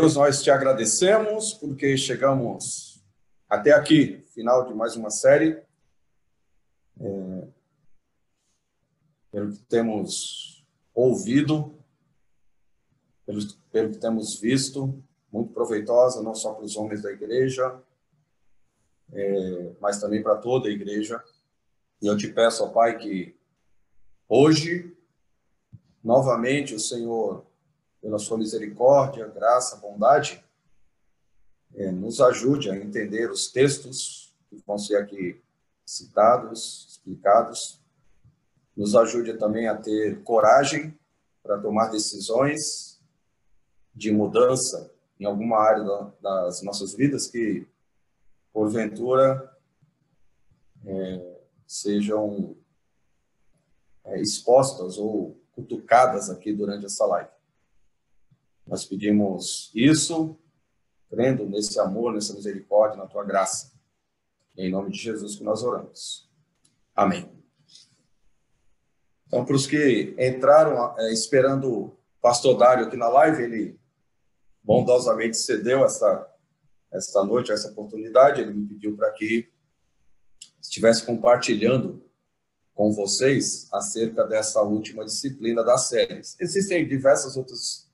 Deus, nós te agradecemos porque chegamos até aqui, final de mais uma série. É, pelo que temos ouvido, pelo, pelo que temos visto, muito proveitosa, não só para os homens da igreja, é, mas também para toda a igreja. E eu te peço, ó Pai, que hoje, novamente, o Senhor, pela sua misericórdia, graça, bondade, é, nos ajude a entender os textos que vão ser aqui citados, explicados, nos ajude também a ter coragem para tomar decisões de mudança em alguma área das nossas vidas que, porventura, é, sejam é, expostas ou cutucadas aqui durante essa live. Nós pedimos isso, crendo nesse amor, nessa misericórdia, na tua graça. Em nome de Jesus que nós oramos. Amém. Então, para os que entraram é, esperando o pastor Dário aqui na live, ele bondosamente cedeu essa, essa noite, essa oportunidade. Ele me pediu para que estivesse compartilhando com vocês acerca dessa última disciplina das séries. Existem diversas outras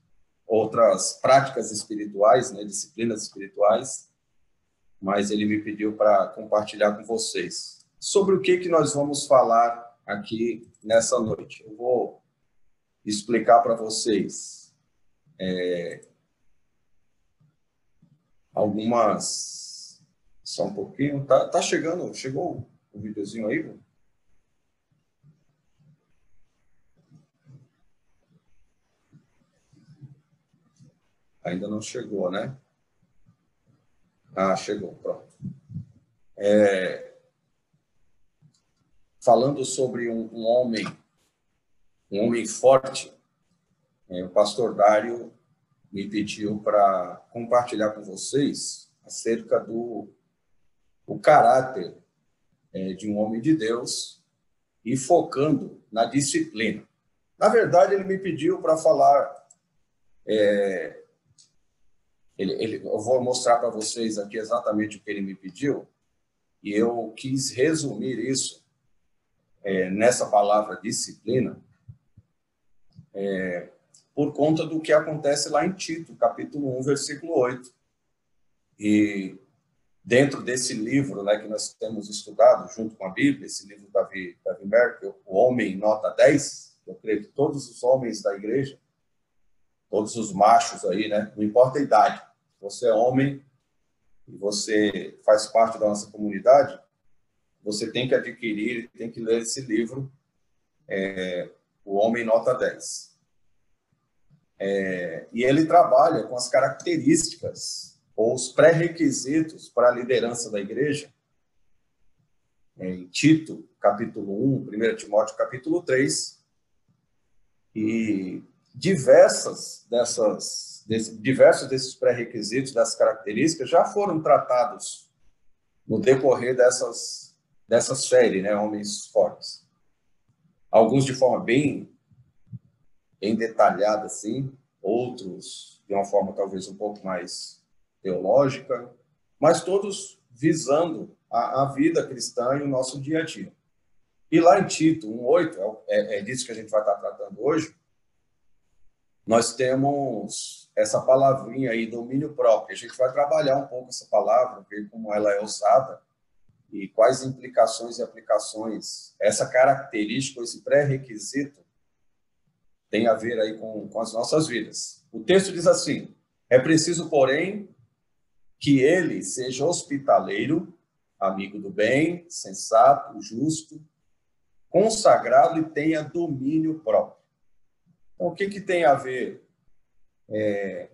outras práticas espirituais, né, disciplinas espirituais, mas ele me pediu para compartilhar com vocês sobre o que que nós vamos falar aqui nessa noite. Eu vou explicar para vocês é, algumas. Só um pouquinho. Tá, tá chegando, chegou o videozinho aí? Ainda não chegou, né? Ah, chegou, pronto. É, falando sobre um, um homem, um homem forte, é, o pastor Dário me pediu para compartilhar com vocês acerca do o caráter é, de um homem de Deus e focando na disciplina. Na verdade, ele me pediu para falar. É, ele, ele, eu vou mostrar para vocês aqui exatamente o que ele me pediu, e eu quis resumir isso é, nessa palavra disciplina, é, por conta do que acontece lá em Tito, capítulo 1, versículo 8. E dentro desse livro né, que nós temos estudado, junto com a Bíblia, esse livro da Davi, Merkel, O Homem Nota 10, eu creio que todos os homens da igreja, todos os machos aí, né, não importa a idade, você é homem e você faz parte da nossa comunidade, você tem que adquirir, tem que ler esse livro, é, O Homem Nota 10. É, e ele trabalha com as características ou os pré-requisitos para a liderança da igreja. É, em Tito, capítulo 1, 1 Timóteo, capítulo 3. E diversas dessas, desse, diversos desses pré-requisitos, dessas características, já foram tratados no decorrer dessas, dessa série, né, Homens Fortes. Alguns de forma bem bem detalhada assim, outros de uma forma talvez um pouco mais teológica, mas todos visando a, a vida cristã e o nosso dia a dia. E lá em Tito 1,8, é, é, é disso que a gente vai estar tratando hoje, nós temos essa palavrinha aí, domínio próprio. A gente vai trabalhar um pouco essa palavra, ver como ela é usada e quais implicações e aplicações essa característica, esse pré-requisito tem a ver aí com, com as nossas vidas. O texto diz assim: é preciso, porém, que ele seja hospitaleiro, amigo do bem, sensato, justo, consagrado e tenha domínio próprio. Então, o que, que tem a ver é,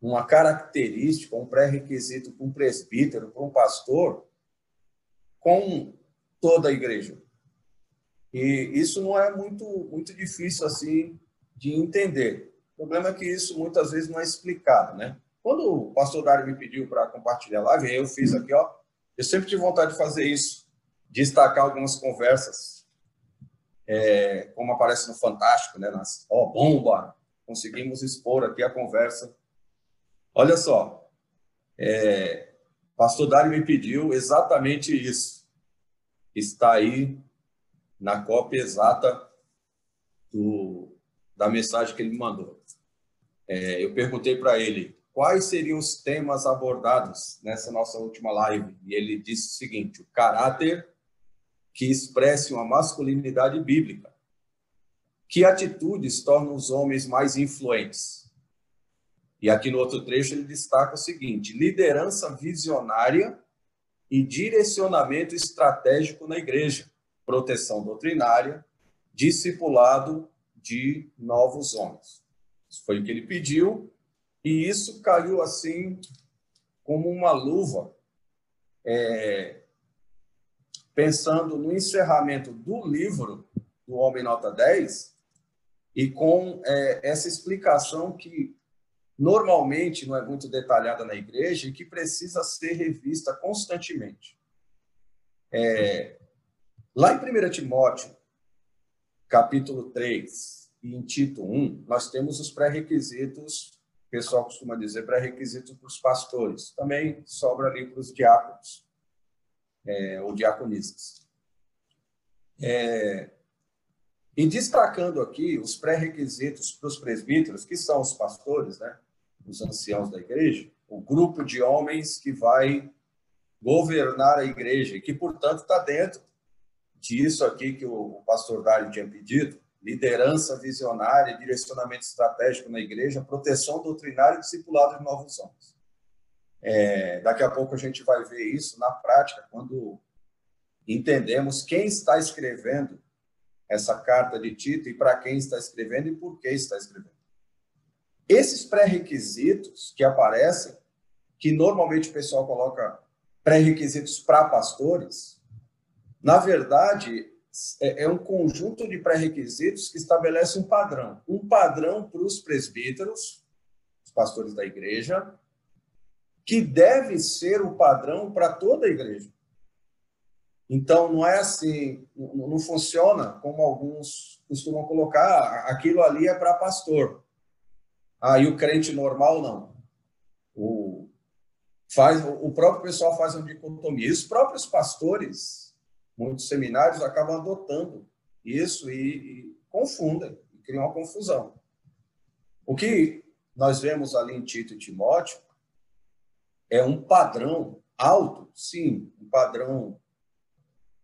uma característica, um pré-requisito para um presbítero, para um pastor, com toda a igreja? E isso não é muito, muito difícil assim de entender. O problema é que isso muitas vezes não é explicado, né? Quando o pastor Dário me pediu para compartilhar a live, eu fiz aqui, ó. Eu sempre tive vontade de fazer isso, destacar algumas conversas, é, como aparece no Fantástico, né? Nas, ó, bomba! Conseguimos expor aqui a conversa Olha só, é, pastor Dário me pediu exatamente isso. Está aí na cópia exata do, da mensagem que ele me mandou. É, eu perguntei para ele quais seriam os temas abordados nessa nossa última live. E ele disse o seguinte: o caráter que expresse uma masculinidade bíblica. Que atitudes tornam os homens mais influentes? E aqui no outro trecho ele destaca o seguinte: liderança visionária e direcionamento estratégico na igreja, proteção doutrinária, discipulado de novos homens. Isso foi o que ele pediu, e isso caiu assim como uma luva é, pensando no encerramento do livro do Homem Nota 10 e com é, essa explicação que normalmente não é muito detalhada na igreja e que precisa ser revista constantemente. É, lá em 1 Timóteo, capítulo 3 e em Tito 1, nós temos os pré-requisitos, o pessoal costuma dizer pré-requisitos para os pastores, também sobra ali para os diáconos é, ou diaconistas. É, e destacando aqui os pré-requisitos para os presbíteros, que são os pastores, né, os anciãos da igreja, o grupo de homens que vai governar a igreja e que, portanto, está dentro disso aqui que o pastor Dário tinha pedido, liderança visionária, direcionamento estratégico na igreja, proteção doutrinária e discipulado de novos homens. É, daqui a pouco a gente vai ver isso na prática, quando entendemos quem está escrevendo essa carta de Tito e para quem está escrevendo e por que está escrevendo. Esses pré-requisitos que aparecem, que normalmente o pessoal coloca pré-requisitos para pastores, na verdade, é, é um conjunto de pré-requisitos que estabelece um padrão. Um padrão para os presbíteros, os pastores da igreja, que deve ser o padrão para toda a igreja. Então, não é assim, não funciona como alguns costumam colocar, aquilo ali é para pastor. Aí ah, o crente normal não. O, faz, o próprio pessoal faz uma dicotomia. E os próprios pastores, muitos seminários, acabam adotando isso e, e confundem, e criam uma confusão. O que nós vemos ali em Tito e Timóteo é um padrão alto, sim, um padrão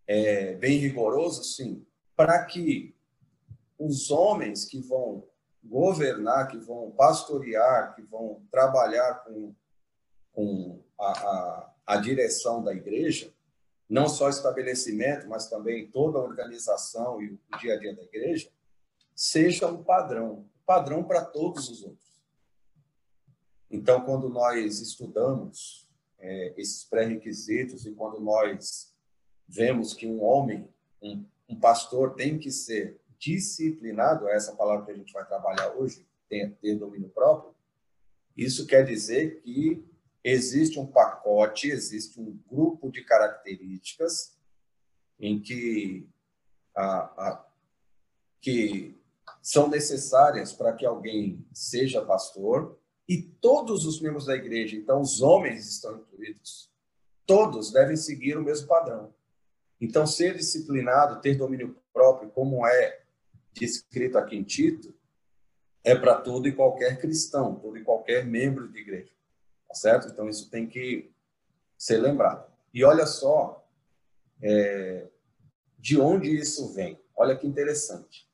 é, bem rigoroso, sim, para que os homens que vão governar, que vão pastorear, que vão trabalhar com, com a, a, a direção da igreja, não só estabelecimento, mas também toda a organização e o dia a dia da igreja, seja um padrão, padrão para todos os outros. Então, quando nós estudamos é, esses pré-requisitos e quando nós vemos que um homem, um, um, pastor, tem que ser disciplinado, é essa palavra que a gente vai trabalhar hoje, ter, ter domínio próprio, isso quer dizer que existe um pacote, existe um grupo de características em que, a, a, que são necessárias para que alguém seja pastor e todos os membros da igreja, então os homens estão incluídos, todos devem seguir o mesmo padrão. Então, ser disciplinado, ter domínio próprio, como é descrito aqui em Tito, é para todo e qualquer cristão, todo e qualquer membro de igreja. Tá certo? Então, isso tem que ser lembrado. E olha só é, de onde isso vem. Olha que interessante.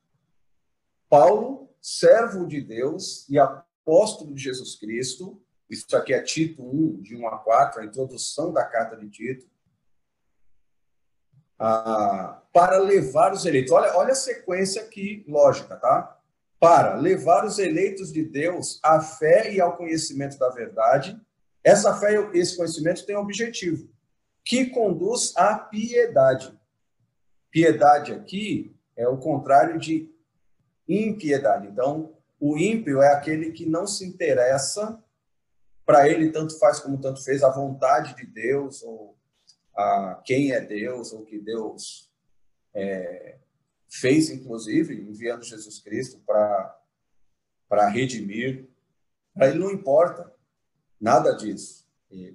Paulo, servo de Deus e apóstolo de Jesus Cristo, isso aqui é Tito 1, de 1 a 4, a introdução da carta de Tito, ah, para levar os eleitos. Olha, olha a sequência aqui, lógica, tá? Para levar os eleitos de Deus à fé e ao conhecimento da verdade. Essa fé e esse conhecimento tem um objetivo, que conduz à piedade. Piedade aqui é o contrário de impiedade. Então, o ímpio é aquele que não se interessa, para ele tanto faz como tanto fez a vontade de Deus, ou a quem é Deus, ou que Deus é, fez, inclusive, enviando Jesus Cristo para redimir. Para ele não importa. Nada disso.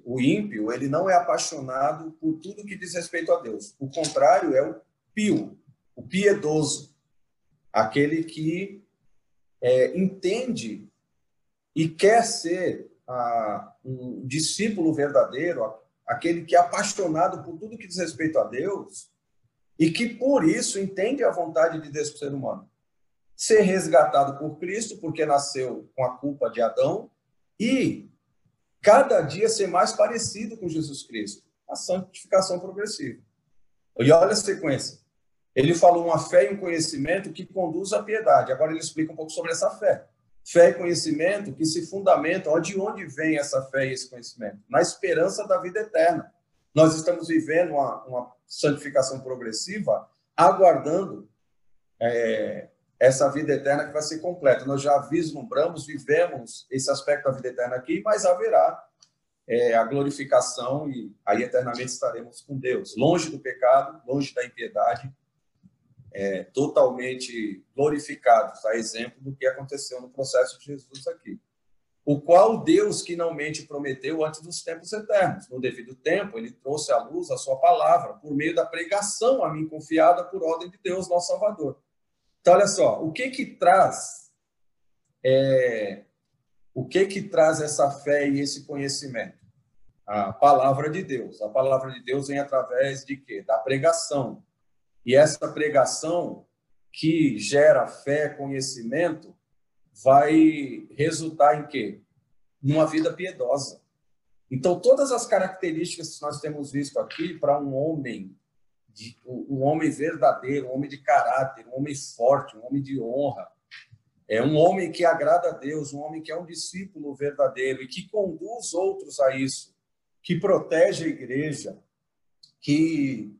O ímpio, ele não é apaixonado por tudo que diz respeito a Deus. O contrário é o pio, o piedoso, aquele que é, entende e quer ser ah, um discípulo verdadeiro, aquele que é apaixonado por tudo que diz respeito a Deus e que por isso entende a vontade de Deus para o ser humano. Ser resgatado por Cristo, porque nasceu com a culpa de Adão, e cada dia ser mais parecido com Jesus Cristo. A santificação progressiva. E olha a sequência. Ele falou uma fé e um conhecimento que conduz à piedade. Agora ele explica um pouco sobre essa fé. Fé e conhecimento que se fundamentam. De onde vem essa fé e esse conhecimento? Na esperança da vida eterna. Nós estamos vivendo uma, uma santificação progressiva, aguardando é, essa vida eterna que vai ser completa. Nós já vislumbramos, vivemos esse aspecto da vida eterna aqui, mas haverá é, a glorificação e aí eternamente estaremos com Deus, longe do pecado, longe da impiedade, é, totalmente glorificados, a exemplo do que aconteceu no processo de Jesus aqui. O qual Deus finalmente prometeu antes dos tempos eternos. No devido tempo, ele trouxe à luz a sua palavra, por meio da pregação a mim confiada por ordem de Deus, nosso Salvador. Então, olha só, o que que traz é, o que que traz essa fé e esse conhecimento? A palavra de Deus. A palavra de Deus vem através de quê? Da pregação. E essa pregação que gera fé, conhecimento, vai resultar em quê? Numa vida piedosa. Então, todas as características que nós temos visto aqui para um homem, um homem verdadeiro, um homem de caráter, um homem forte, um homem de honra, é um homem que agrada a Deus, um homem que é um discípulo verdadeiro e que conduz outros a isso, que protege a igreja, que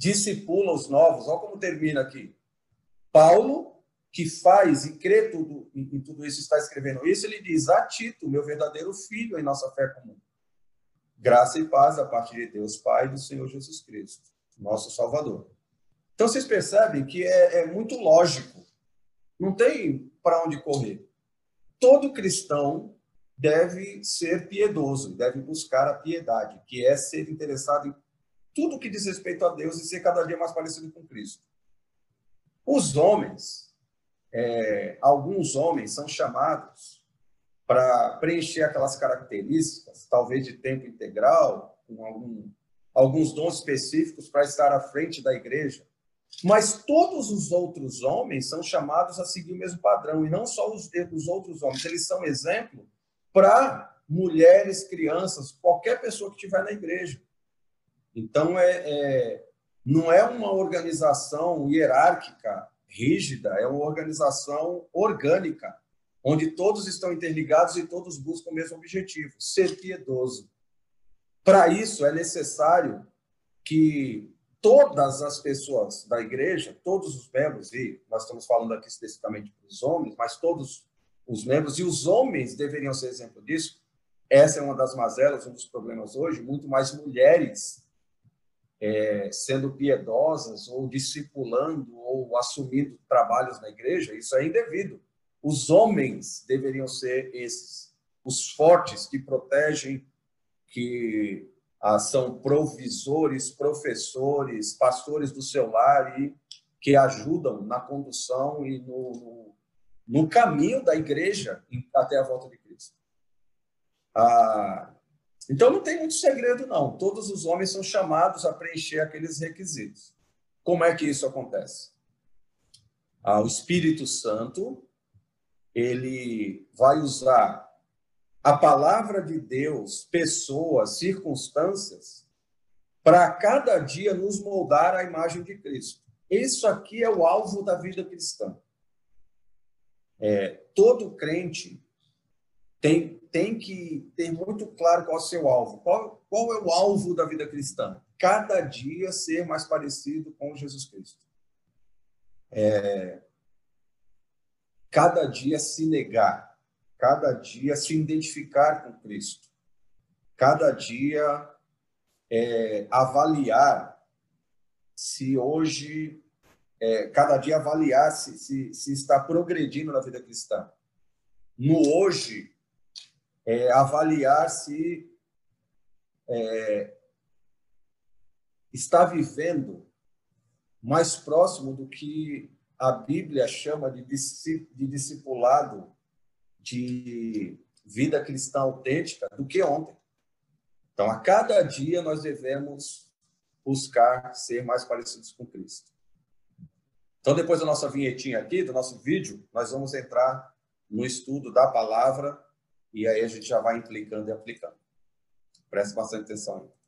discipula os novos. Olha como termina aqui. Paulo, que faz e crê tudo, em, tudo isso, está escrevendo isso, ele diz a Tito, meu verdadeiro filho em nossa fé comum. Graça e paz da parte de Deus, Pai do Senhor Jesus Cristo, nosso Salvador. Então vocês percebem que é, é muito lógico, não tem para onde correr. Todo cristão deve ser piedoso, deve buscar a piedade, que é ser interessado em tudo que diz respeito a Deus e ser cada dia mais parecido com Cristo. Os homens, é, alguns homens são chamados para preencher aquelas características, talvez de tempo integral, com algum, alguns dons específicos para estar à frente da igreja. Mas todos os outros homens são chamados a seguir o mesmo padrão, e não só os, os outros homens, eles são exemplo para mulheres, crianças, qualquer pessoa que estiver na igreja. Então, é, é, não é uma organização hierárquica, rígida, é uma organização orgânica, onde todos estão interligados e todos buscam o mesmo objetivo, ser piedoso. Para isso, é necessário que todas as pessoas da igreja, todos os membros, e nós estamos falando aqui especificamente dos homens, mas todos os membros, e os homens deveriam ser exemplo disso, essa é uma das mazelas, um dos problemas hoje, muito mais mulheres é, sendo piedosas ou discipulando ou assumindo trabalhos na igreja, isso é indevido. Os homens deveriam ser esses, os fortes que protegem, que ah, são provisores, professores, pastores do seu lar e que ajudam na condução e no, no, caminho da igreja até a volta de Cristo. Ah, então não tem muito segredo, não. Todos os homens são chamados a preencher aqueles requisitos. Como é que isso acontece? Ah, o Espírito Santo ele vai usar a palavra de Deus, pessoas, circunstâncias, para cada dia nos moldar à imagem de Cristo. Isso aqui é o alvo da vida cristã. É, todo crente tem, tem que ter muito claro qual é o seu alvo. Qual, qual é o alvo da vida cristã? Cada dia ser mais parecido com Jesus Cristo. É, cada dia se negar, cada dia se identificar com Cristo, cada dia é, avaliar se hoje, é, cada dia avaliar se, se, se está progredindo na vida cristã. No hoje, é, avaliar se é, está vivendo mais próximo do que a Bíblia chama de, de discipulado de vida cristã autêntica do que ontem. Então, a cada dia nós devemos buscar ser mais parecidos com Cristo. Então, depois da nossa vinhetinha aqui, do nosso vídeo, nós vamos entrar no estudo da palavra e aí a gente já vai implicando e aplicando. Preste bastante atenção aí.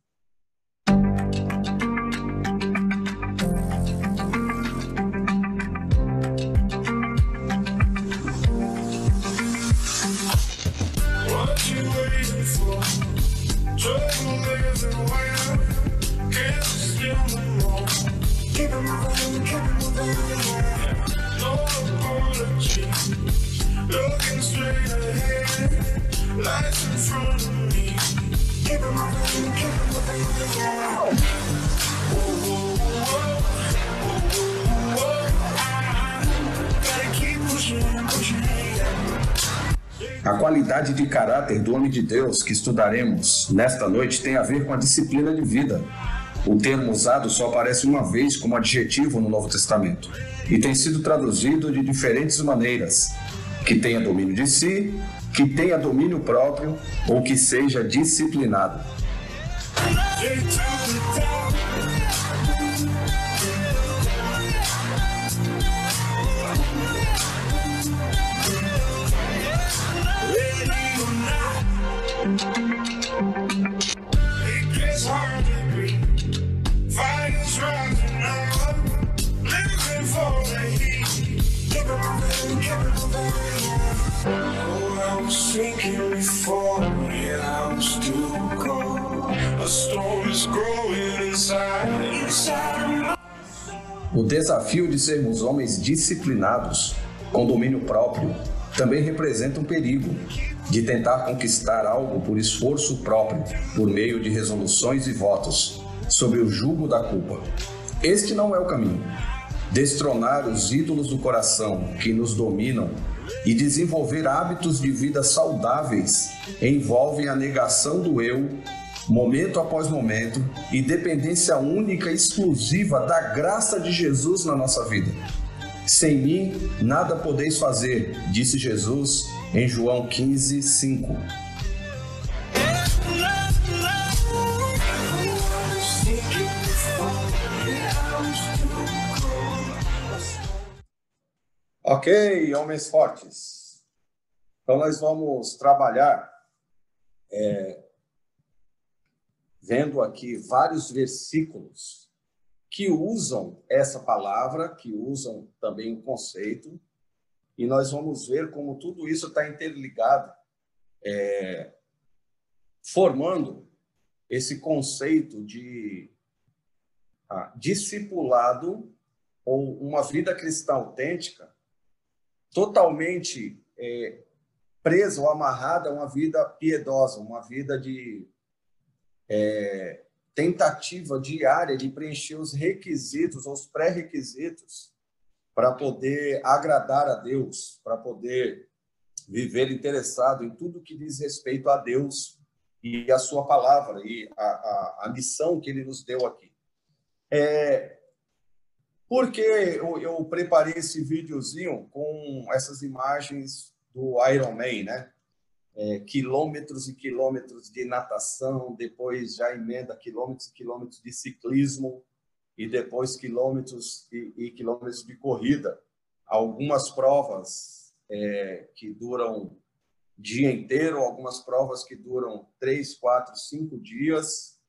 A qualidade de caráter do homem de Deus que estudaremos nesta noite tem a ver com a disciplina de vida. O termo usado só aparece uma vez como adjetivo no Novo Testamento e tem sido traduzido de diferentes maneiras: que tenha domínio de si, que tenha domínio próprio ou que seja disciplinado. O desafio de sermos homens disciplinados, com domínio próprio, também representa um perigo de tentar conquistar algo por esforço próprio, por meio de resoluções e votos, sob o jugo da culpa. Este não é o caminho. Destronar os ídolos do coração que nos dominam e desenvolver hábitos de vida saudáveis envolvem a negação do eu, momento após momento, e dependência única e exclusiva da graça de Jesus na nossa vida. Sem mim, nada podeis fazer, disse Jesus em João 15, 5. Ok, homens fortes. Então, nós vamos trabalhar é, vendo aqui vários versículos que usam essa palavra, que usam também o conceito, e nós vamos ver como tudo isso está interligado, é, formando esse conceito de ah, discipulado ou uma vida cristã autêntica totalmente é, presa ou amarrada a uma vida piedosa, uma vida de é, tentativa diária de preencher os requisitos, os pré-requisitos para poder agradar a Deus, para poder viver interessado em tudo que diz respeito a Deus e a sua palavra e a, a, a missão que ele nos deu aqui. É, porque eu, eu preparei esse videozinho com essas imagens do Iron Man, né? É, quilômetros e quilômetros de natação, depois já emenda quilômetros e quilômetros de ciclismo e depois quilômetros e, e quilômetros de corrida. Algumas provas é, que duram dia inteiro, algumas provas que duram três, quatro, cinco dias,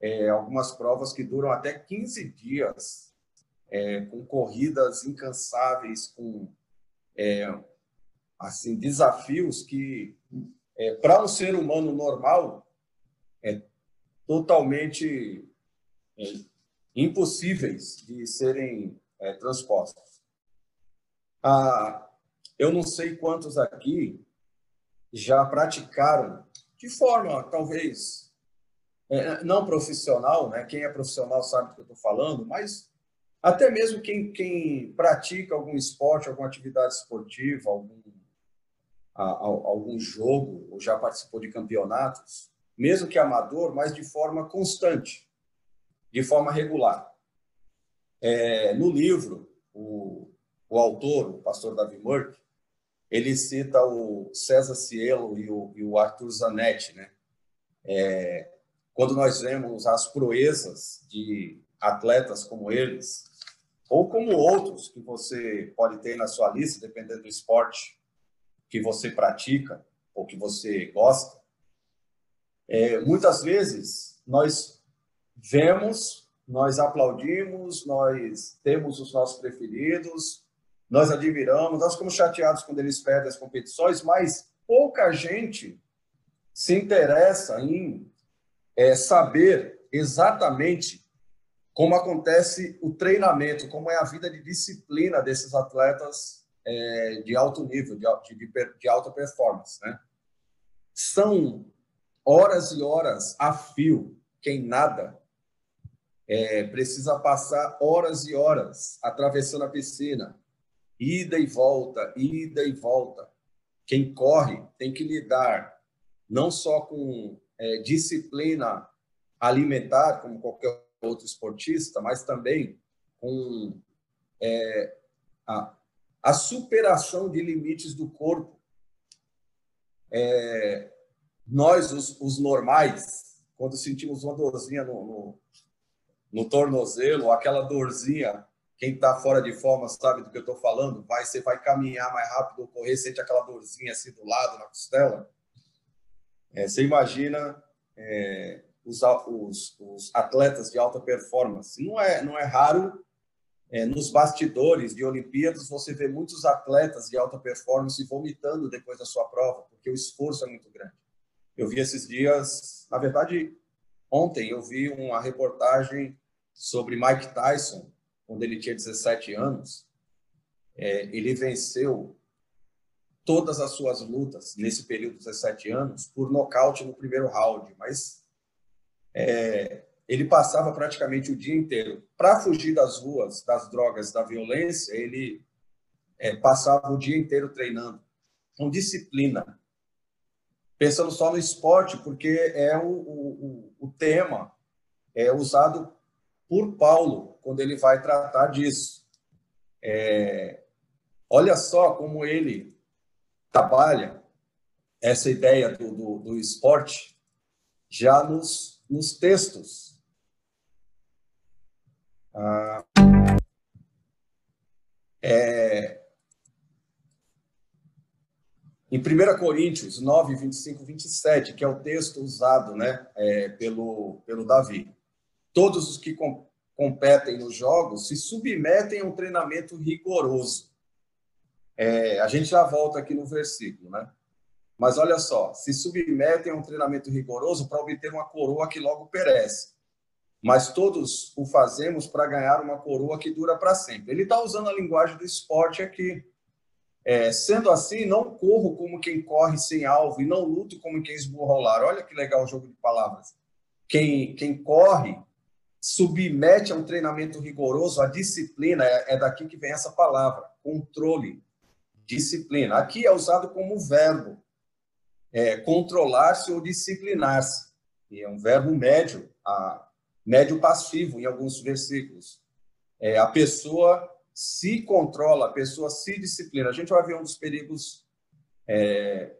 é, algumas provas que duram até 15 dias é, com corridas incansáveis, com é, assim desafios que é, para um ser humano normal é totalmente é, impossíveis de serem é, transpostos. Ah, eu não sei quantos aqui já praticaram de forma talvez é, não profissional, né? Quem é profissional sabe do que eu estou falando, mas até mesmo quem, quem pratica algum esporte, alguma atividade esportiva, algum, a, a, algum jogo ou já participou de campeonatos, mesmo que amador, mas de forma constante, de forma regular. É, no livro, o, o autor, o pastor Davi Murk, ele cita o César Cielo e o, e o Arthur Zanetti, né? É, quando nós vemos as proezas de atletas como eles, ou como outros que você pode ter na sua lista, dependendo do esporte que você pratica ou que você gosta, é, muitas vezes nós vemos, nós aplaudimos, nós temos os nossos preferidos, nós admiramos, nós ficamos chateados quando eles perdem as competições, mas pouca gente se interessa em é, saber exatamente como acontece o treinamento, como é a vida de disciplina desses atletas é, de alto nível, de, de, de alta performance. Né? São horas e horas a fio. Quem nada é, precisa passar horas e horas atravessando a piscina, ida e volta, ida e volta. Quem corre tem que lidar não só com é, disciplina alimentar, como qualquer outro esportista, mas também com é, a, a, superação de limites do corpo. É, nós, os, os, normais, quando sentimos uma dorzinha no, no, no tornozelo, aquela dorzinha, quem está fora de forma sabe do que eu estou falando, vai, você vai caminhar mais rápido ou correr, sente aquela dorzinha assim do lado, na costela. É, você imagina é, os, os, os, atletas de alta performance. Não é, não é raro é, nos bastidores de Olimpíadas você ver muitos atletas de alta performance vomitando depois da sua prova, porque o esforço é muito grande. Eu vi esses dias, na verdade, ontem eu vi uma reportagem sobre Mike Tyson, quando ele tinha 17 anos. É, ele venceu todas as suas lutas nesse período de 17 anos por nocaute no primeiro round, mas é, ele passava praticamente o dia inteiro. Para fugir das ruas, das drogas, da violência, ele é, passava o dia inteiro treinando, com disciplina. Pensando só no esporte, porque é o, o, o tema é usado por Paulo quando ele vai tratar disso. É, olha só como ele trabalha essa ideia do, do, do esporte já nos nos textos. Ah, é, em 1 Coríntios 9, 25, 27, que é o texto usado né, é, pelo, pelo Davi. Todos os que com, competem nos jogos se submetem a um treinamento rigoroso. É, a gente já volta aqui no versículo, né? Mas olha só, se submetem a um treinamento rigoroso para obter uma coroa que logo perece. Mas todos o fazemos para ganhar uma coroa que dura para sempre. Ele está usando a linguagem do esporte aqui. É, sendo assim, não corro como quem corre sem alvo e não luto como quem esburrolar. Olha que legal o jogo de palavras. Quem, quem corre submete a um treinamento rigoroso, a disciplina, é, é daqui que vem essa palavra, controle, disciplina. Aqui é usado como verbo é, controlar-se ou disciplinar-se. E é um verbo médio, a, médio passivo em alguns versículos. É, a pessoa se controla, a pessoa se disciplina. A gente vai ver um dos perigos, é,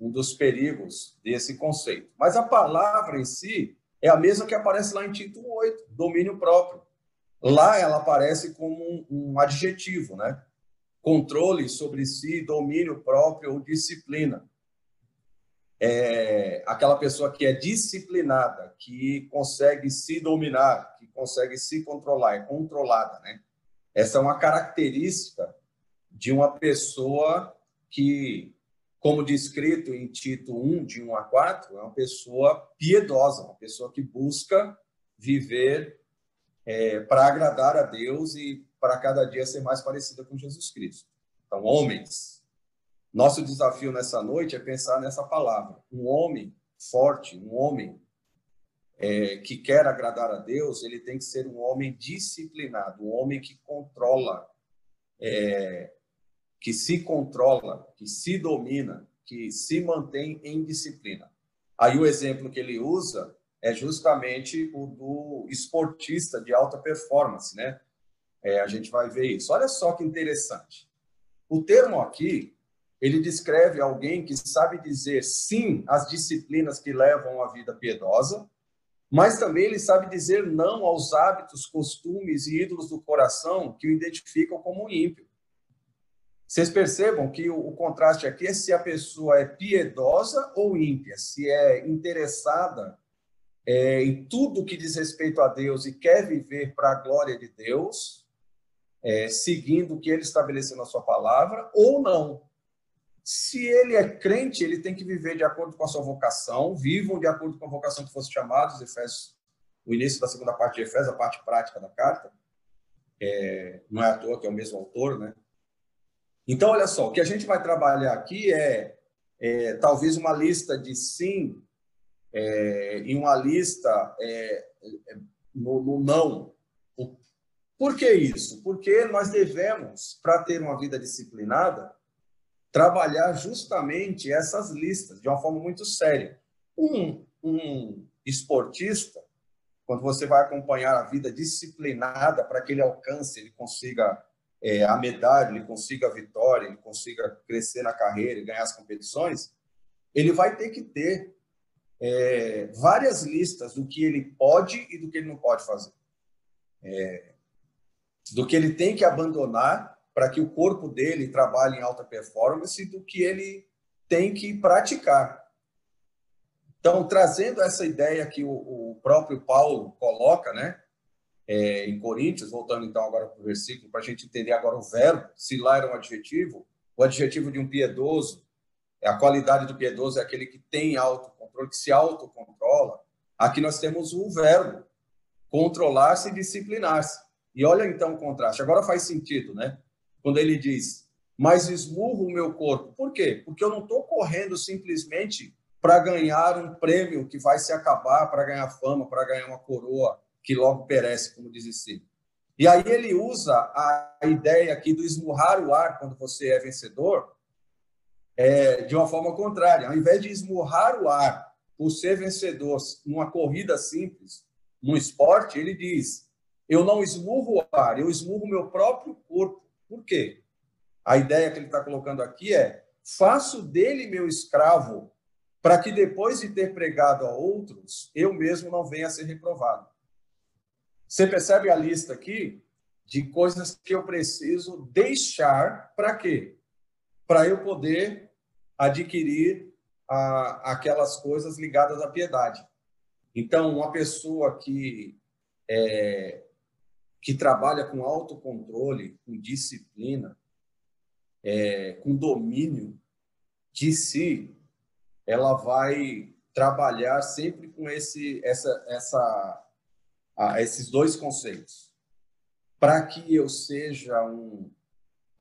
um dos perigos desse conceito. Mas a palavra em si é a mesma que aparece lá em Tito 8, domínio próprio. Lá ela aparece como um, um adjetivo, né? Controle sobre si, domínio próprio ou disciplina é, aquela pessoa que é disciplinada, que consegue se dominar, que consegue se controlar, é controlada, né? Essa é uma característica de uma pessoa que, como descrito em Tito 1, de 1 a 4, é uma pessoa piedosa, uma pessoa que busca viver é, para agradar a Deus e para cada dia ser mais parecida com Jesus Cristo. Então, homens, nosso desafio nessa noite é pensar nessa palavra. Um homem forte, um homem é, que quer agradar a Deus, ele tem que ser um homem disciplinado, um homem que controla, é, que se controla, que se domina, que se mantém em disciplina. Aí o exemplo que ele usa é justamente o do esportista de alta performance, né? É, a gente vai ver isso. Olha só que interessante. O termo aqui, ele descreve alguém que sabe dizer sim às disciplinas que levam a vida piedosa, mas também ele sabe dizer não aos hábitos, costumes e ídolos do coração que o identificam como ímpio. Vocês percebam que o, contraste aqui é se a pessoa é piedosa ou ímpia, se é interessada é, em tudo que diz respeito a Deus e quer viver para a glória de Deus, é, seguindo o que ele estabeleceu na sua palavra, ou não. Se ele é crente, ele tem que viver de acordo com a sua vocação, vivam de acordo com a vocação que fosse chamados, Efésios, o início da segunda parte de Efésios, a parte prática da carta. É, não é à toa que é o mesmo autor, né? Então, olha só, o que a gente vai trabalhar aqui é, é talvez uma lista de sim é, e uma lista é, é, no, no não. Por que isso? Porque nós devemos, para ter uma vida disciplinada, trabalhar justamente essas listas de uma forma muito séria. Um, um esportista, quando você vai acompanhar a vida disciplinada para que ele alcance, ele consiga é, a medalha, ele consiga a vitória, ele consiga crescer na carreira e ganhar as competições, ele vai ter que ter é, várias listas do que ele pode e do que ele não pode fazer. É, do que ele tem que abandonar para que o corpo dele trabalhe em alta performance do que ele tem que praticar. Então, trazendo essa ideia que o, próprio Paulo coloca, né? é, em Coríntios, voltando então agora para o versículo, para a gente entender agora o verbo, se lá era um adjetivo, o adjetivo de um piedoso, a qualidade do piedoso é aquele que tem autocontrole, que se autocontrola. Aqui nós temos o verbo, controlar-se e disciplinar-se. E olha então o contraste. Agora faz sentido, né? Quando ele diz, mas esmurro o meu corpo. Por quê? Porque eu não estou correndo simplesmente para ganhar um prêmio que vai se acabar, para ganhar fama, para ganhar uma coroa que logo perece, como diz esse. E aí ele usa a ideia aqui do esmurrar o ar quando você é vencedor é, de uma forma contrária. Ao invés de esmurrar o ar por ser vencedor numa corrida simples, num esporte, ele diz: eu não esmurro o ar, eu esmurro meu próprio corpo. Por quê? A ideia que ele está colocando aqui é: faço dele meu escravo, para que depois de ter pregado a outros, eu mesmo não venha a ser reprovado. Você percebe a lista aqui de coisas que eu preciso deixar para quê? Para eu poder adquirir a, aquelas coisas ligadas à piedade. Então, uma pessoa que é, que trabalha com autocontrole, com disciplina, é, com domínio de si, ela vai trabalhar sempre com esse essa essa esses dois conceitos. Para que eu seja um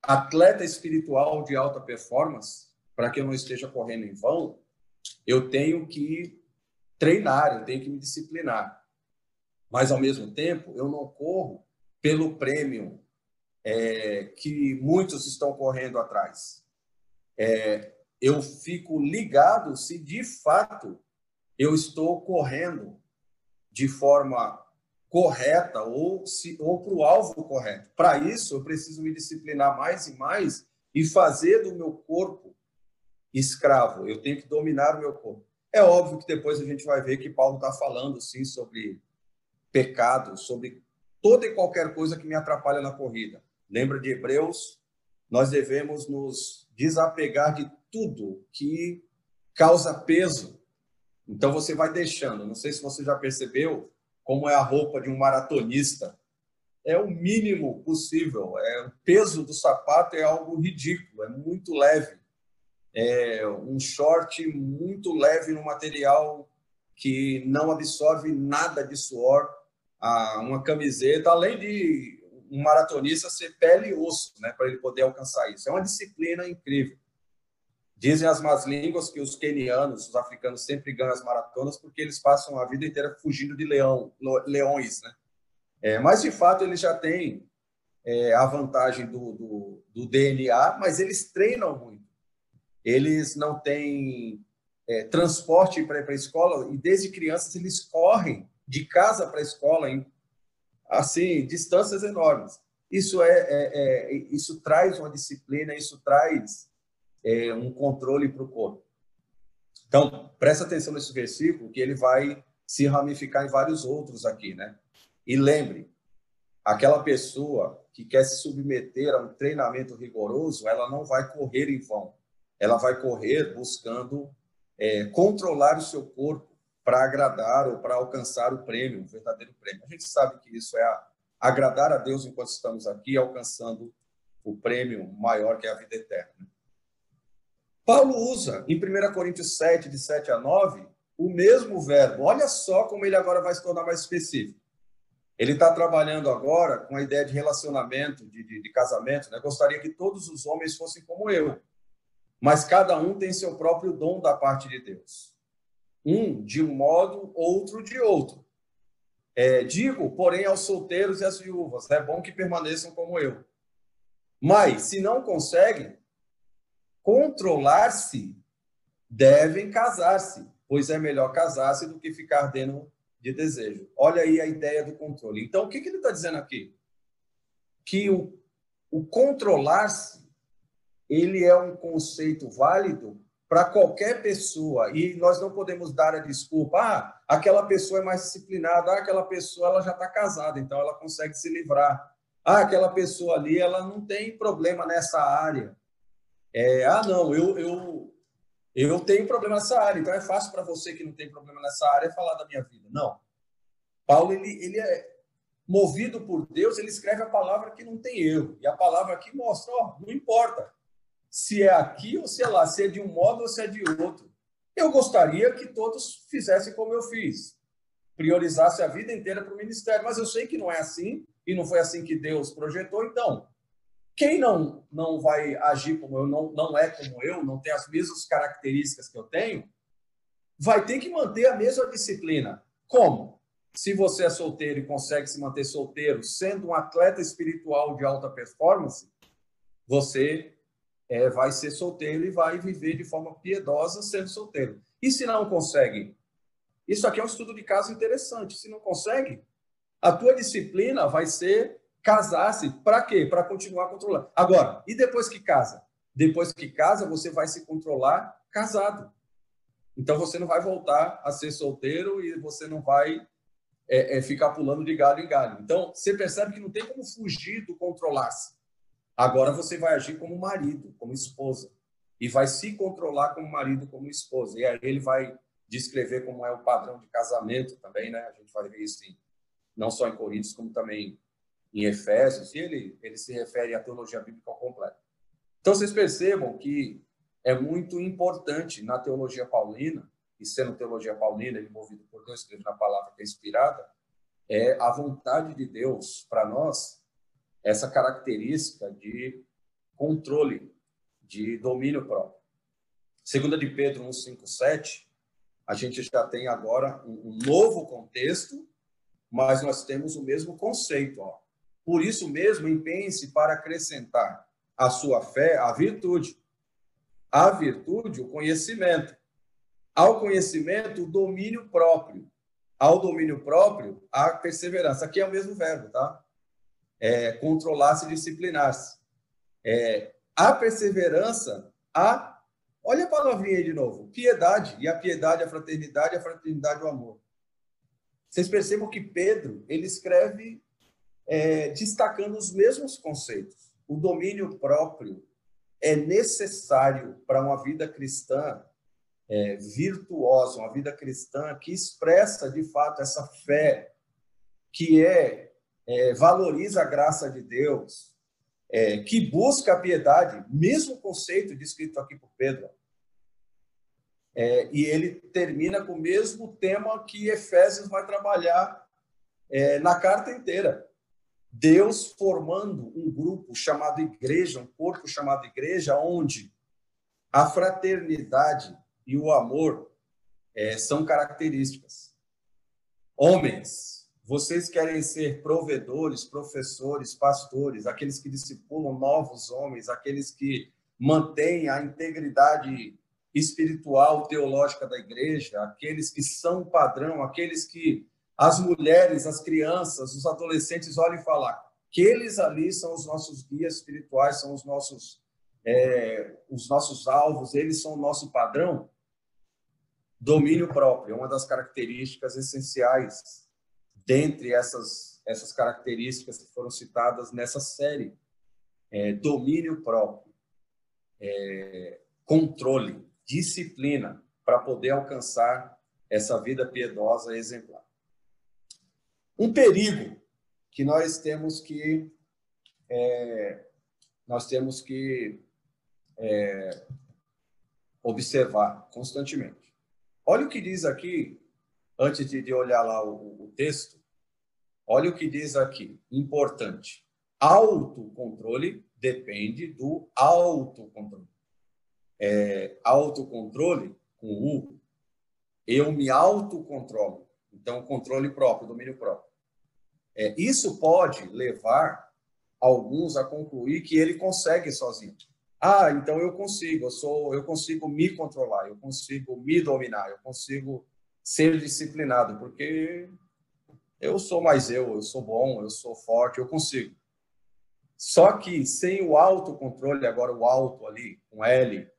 atleta espiritual de alta performance, para que eu não esteja correndo em vão, eu tenho que treinar, eu tenho que me disciplinar. Mas, ao mesmo tempo, eu não corro pelo prêmio é, que muitos estão correndo atrás. É, eu fico ligado se de fato eu estou correndo de forma correta ou, se, ou para o alvo correto. Para isso, eu preciso me disciplinar mais e mais e fazer do meu corpo escravo. Eu tenho que dominar o meu corpo. É óbvio que depois a gente vai ver que Paulo está falando, sim, sobre pecado, sobre toda e qualquer coisa que me atrapalha na corrida. Lembra de Hebreus? Nós devemos nos desapegar de tudo que causa peso. Então você vai deixando. Não sei se você já percebeu, como é a roupa de um maratonista. É o mínimo possível. É, o peso do sapato é algo ridículo, é muito leve. É um short muito leve no material que não absorve nada de suor. Ah, uma camiseta, além de um maratonista ser pele e osso, né, para ele poder alcançar isso. É uma disciplina incrível. Dizem as más línguas que os quenianos, os africanos, sempre ganham as maratonas porque eles passam a vida inteira fugindo de leão, leões, né? É, mas, de fato, eles já têm é, a vantagem do, do, do, DNA, mas eles treinam muito. eles não têm é, transporte para ir para a escola e desde crianças eles correm de casa para a escola em assim distâncias enormes. Isso é, é, é isso traz uma disciplina, isso traz é, um controle para o corpo. Então presta atenção nesse versículo que ele vai se ramificar em vários outros aqui, né? E lembre, aquela pessoa que quer se submeter a um treinamento rigoroso, ela não vai correr em vão. Ela vai correr buscando é, controlar o seu corpo para agradar ou para alcançar o prêmio, o verdadeiro prêmio. A gente sabe que isso é a, agradar a Deus enquanto estamos aqui, alcançando o prêmio maior que é a vida eterna. Paulo usa em 1 Coríntios 7, de 7 a 9, o mesmo verbo. Olha só como ele agora vai se tornar mais específico. Ele está trabalhando agora com a ideia de relacionamento, de, de, de casamento. Né? Gostaria que todos os homens fossem como eu, mas cada um tem seu próprio dom da parte de Deus. Um de um modo, outro de outro. É, digo, porém, aos solteiros e às viúvas: é bom que permaneçam como eu. Mas, se não conseguem controlar-se, devem casar-se, pois é melhor casar-se do que ficar dentro de desejo. Olha aí a ideia do controle. Então, o que, que ele está dizendo aqui? Que o, o controlar-se ele é um conceito válido para qualquer pessoa e nós não podemos dar a desculpa ah aquela pessoa é mais disciplinada ah, aquela pessoa ela já está casada então ela consegue se livrar ah aquela pessoa ali ela não tem problema nessa área é, ah não eu, eu eu tenho problema nessa área, então é fácil para você que não tem problema nessa área falar da minha vida. Não. Paulo, ele, ele é movido por Deus, ele escreve a palavra que não tem erro. E a palavra aqui mostra, ó, não importa se é aqui ou se é lá, se é de um modo ou se é de outro. Eu gostaria que todos fizessem como eu fiz, priorizasse a vida inteira para o ministério, mas eu sei que não é assim e não foi assim que Deus projetou, então quem não, não vai agir como eu, não, não é como eu, não tem as mesmas características que eu tenho, vai ter que manter a mesma disciplina. Como? Se você é solteiro e consegue se manter solteiro, sendo um atleta espiritual de alta performance, você é, vai ser solteiro e vai viver de forma piedosa sendo solteiro. E se não consegue? Isso aqui é um estudo de caso interessante. Se não consegue, a tua disciplina vai ser Casar-se, para quê? Para continuar controlando. Agora, e depois que casa? Depois que casa, você vai se controlar casado. Então, você não vai voltar a ser solteiro e você não vai é, é, ficar pulando de galho em galho. Então, você percebe que não tem como fugir do controlar-se. Agora você vai agir como marido, como esposa. E vai se controlar como marido, como esposa. E aí ele vai descrever como é o padrão de casamento também, né? A gente vai ver isso em, não só em Coríntios, como também em Efésios, e ele, ele se refere à teologia bíblica ao completo. Então, vocês percebam que é muito importante na teologia paulina, e sendo teologia paulina, ele movido por Deus, escreve na palavra que é inspirada, é a vontade de Deus para nós, essa característica de controle, de domínio próprio. Segunda de Pedro 1, 5, 7, a gente já tem agora um, novo contexto, mas nós temos o mesmo conceito. Ó. Por isso mesmo, empenhe-se para acrescentar à sua fé a virtude. A virtude, o conhecimento. Ao conhecimento, o domínio próprio. Ao domínio próprio, a perseverança. Aqui é o mesmo verbo, tá? É, Controlar-se e disciplinar-se. É, a perseverança, a. Olha a palavrinha aí de novo: piedade. E a piedade, a fraternidade, a fraternidade, o amor. Vocês percebam que Pedro, ele escreve é, destacando os mesmos conceitos. O domínio próprio é necessário para uma vida cristã é, virtuosa, uma vida cristã que expressa de fato essa fé, que é, é valoriza a graça de Deus, é, que busca a piedade, mesmo conceito descrito aqui por Pedro. É, e ele termina com o mesmo tema que Efésios vai trabalhar é, na carta inteira. Deus formando um grupo chamado igreja, um corpo chamado igreja, onde a fraternidade e o amor é, são características. Homens, vocês querem ser provedores, professores, pastores, aqueles que discipulam novos homens, aqueles que mantêm a integridade espiritual, teológica da igreja, aqueles que são padrão, aqueles que as mulheres, as crianças, os adolescentes olham e falam: aqueles ali são os nossos guias espirituais, são os nossos é, os nossos alvos, eles são o nosso padrão. Domínio próprio é uma das características essenciais dentre essas essas características que foram citadas nessa série. É, domínio próprio, é, controle, disciplina para poder alcançar essa vida piedosa exemplar. Um perigo que nós temos que é, nós temos que é, observar constantemente. Olha o que diz aqui, antes de, de olhar lá o, o texto, olha o que diz aqui, importante. Autocontrole depende do autocontrole. É, autocontrole, com U, eu me autocontrolo. Então, controle próprio, domínio próprio. É, isso pode levar alguns a concluir que ele consegue sozinho. Ah, então eu consigo, eu sou, eu consigo me controlar, eu consigo me dominar, eu consigo ser disciplinado, porque eu sou mais eu, eu sou bom, eu sou forte, eu consigo. Só que sem o autocontrole, agora o alto ali, com L,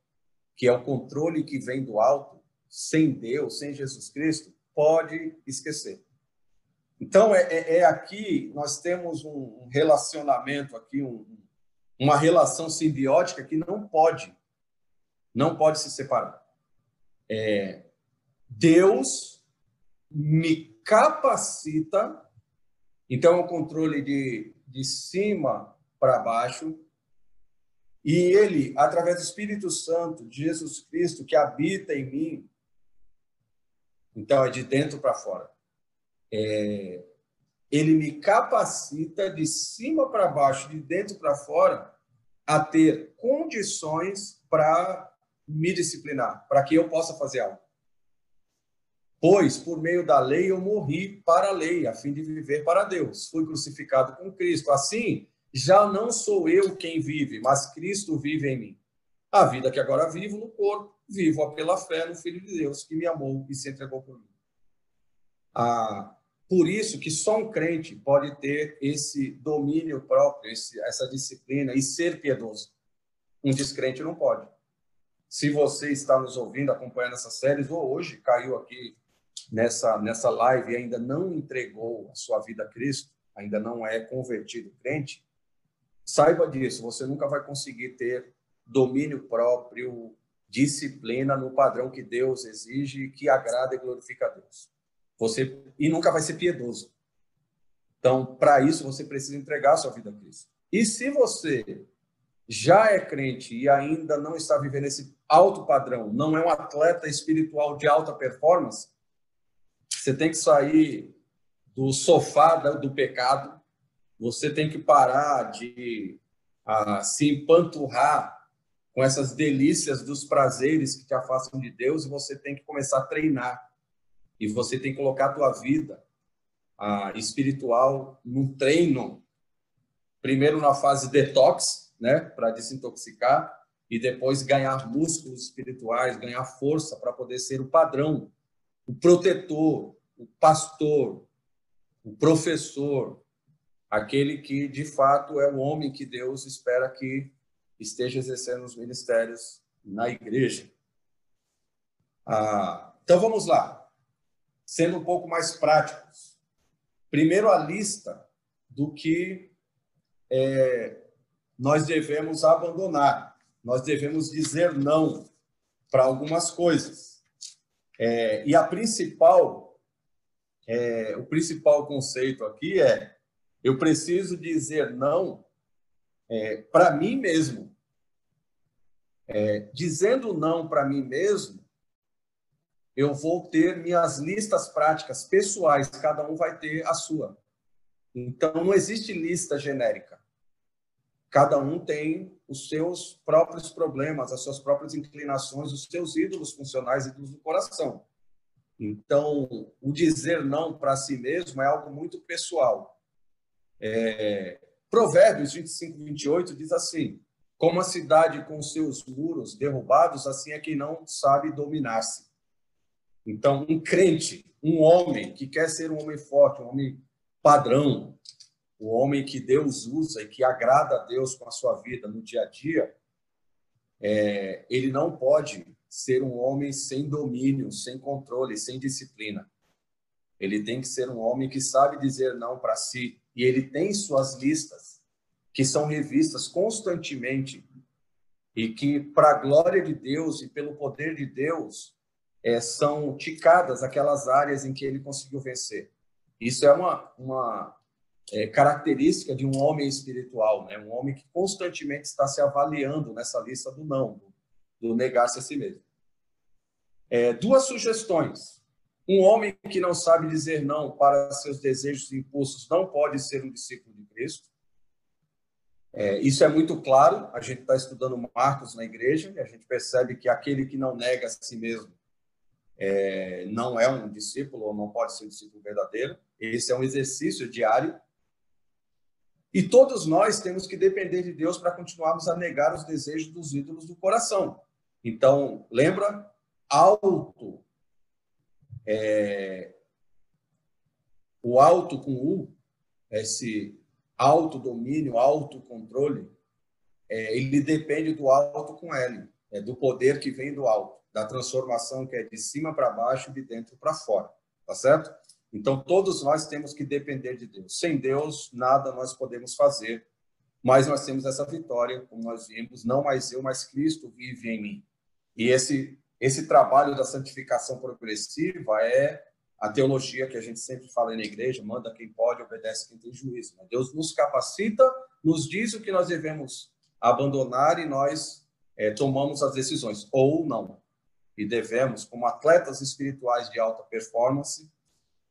que é o controle que vem do alto, sem Deus, sem Jesus Cristo, pode esquecer. Então, é, é, é aqui, nós temos um relacionamento aqui, um, uma relação simbiótica que não pode, não pode se separar. É, Deus me capacita, então um controle de, de cima para baixo, e ele, através do Espírito Santo de Jesus Cristo, que habita em mim, então é de dentro para fora. É, ele me capacita de cima para baixo, de dentro para fora, a ter condições para me disciplinar, para que eu possa fazer algo. Pois, por meio da lei, eu morri para a lei, a fim de viver para Deus. Fui crucificado com Cristo. Assim, já não sou eu quem vive, mas Cristo vive em mim. A vida que agora vivo no corpo, vivo pela fé no Filho de Deus, que me amou e se entregou por mim. Ah, por isso que só um crente pode ter esse domínio próprio, esse, essa disciplina e ser piedoso. Um descrente não pode. Se você está nos ouvindo, acompanhando essas séries, ou hoje caiu aqui nessa, nessa live e ainda não entregou a sua vida a Cristo, ainda não é convertido crente, saiba disso, você nunca vai conseguir ter domínio próprio, disciplina no padrão que Deus exige que agrada e glorifica a Deus. Você e nunca vai ser piedoso. Então, para isso você precisa entregar a sua vida a Cristo. E se você já é crente e ainda não está vivendo esse alto padrão, não é um atleta espiritual de alta performance, você tem que sair do sofá do pecado, você tem que parar de a, se empanturrar com essas delícias dos prazeres que te afastam de Deus e você tem que começar a treinar. E você tem que colocar a tua vida a, espiritual num treino, primeiro na fase detox, né, para desintoxicar, e depois ganhar músculos espirituais, ganhar força para poder ser o padrão, o protetor, o pastor, o professor, aquele que de fato é o homem que Deus espera que esteja exercendo os ministérios na igreja. Ah, então vamos lá sendo um pouco mais práticos. Primeiro, a lista do que é, nós devemos abandonar, nós devemos dizer não para algumas coisas. É, e a principal, é, o principal conceito aqui é: eu preciso dizer não é, para mim mesmo. É, dizendo não para mim mesmo, eu vou ter minhas listas práticas pessoais, cada um vai ter a sua. Então, não existe lista genérica. Cada um tem os seus próprios problemas, as suas próprias inclinações, os seus ídolos funcionais, ídolos do coração. Então, o dizer não para si mesmo é algo muito pessoal. É... Provérbios 25, 28 diz assim: Como a cidade com seus muros derrubados, assim é quem não sabe dominar-se. Então, um crente, um homem que quer ser um homem forte, um homem padrão, o homem que Deus usa e que agrada a Deus com a sua vida no dia a dia, é, ele não pode ser um homem sem domínio, sem controle, sem disciplina. Ele tem que ser um homem que sabe dizer não para si. E ele tem suas listas, que são revistas constantemente, e que, para a glória de Deus e pelo poder de Deus, é, são ticadas aquelas áreas em que ele conseguiu vencer. Isso é uma, uma é, característica de um homem espiritual, né? um homem que constantemente está se avaliando nessa lista do não, do, do negar-se a si mesmo. É, duas sugestões. Um homem que não sabe dizer não para seus desejos e impulsos não pode ser um discípulo de Cristo. É, isso é muito claro. A gente está estudando Marcos na igreja e a gente percebe que aquele que não nega a si mesmo é, não é um discípulo ou não pode ser um discípulo verdadeiro. Esse é um exercício diário. E todos nós temos que depender de Deus para continuarmos a negar os desejos dos ídolos do coração. Então, lembra auto, é, o alto com U, esse autodomínio, autocontrole, é, ele depende do alto com L, é do poder que vem do alto, da transformação que é de cima para baixo e de dentro para fora, tá certo? Então, todos nós temos que depender de Deus. Sem Deus, nada nós podemos fazer, mas nós temos essa vitória, como nós vimos, não mais eu, mas Cristo vive em mim. E esse esse trabalho da santificação progressiva é a teologia que a gente sempre fala na igreja, manda quem pode, obedece quem tem juízo. Né? Deus nos capacita, nos diz o que nós devemos abandonar e nós é, tomamos as decisões, ou não. E devemos, como atletas espirituais de alta performance,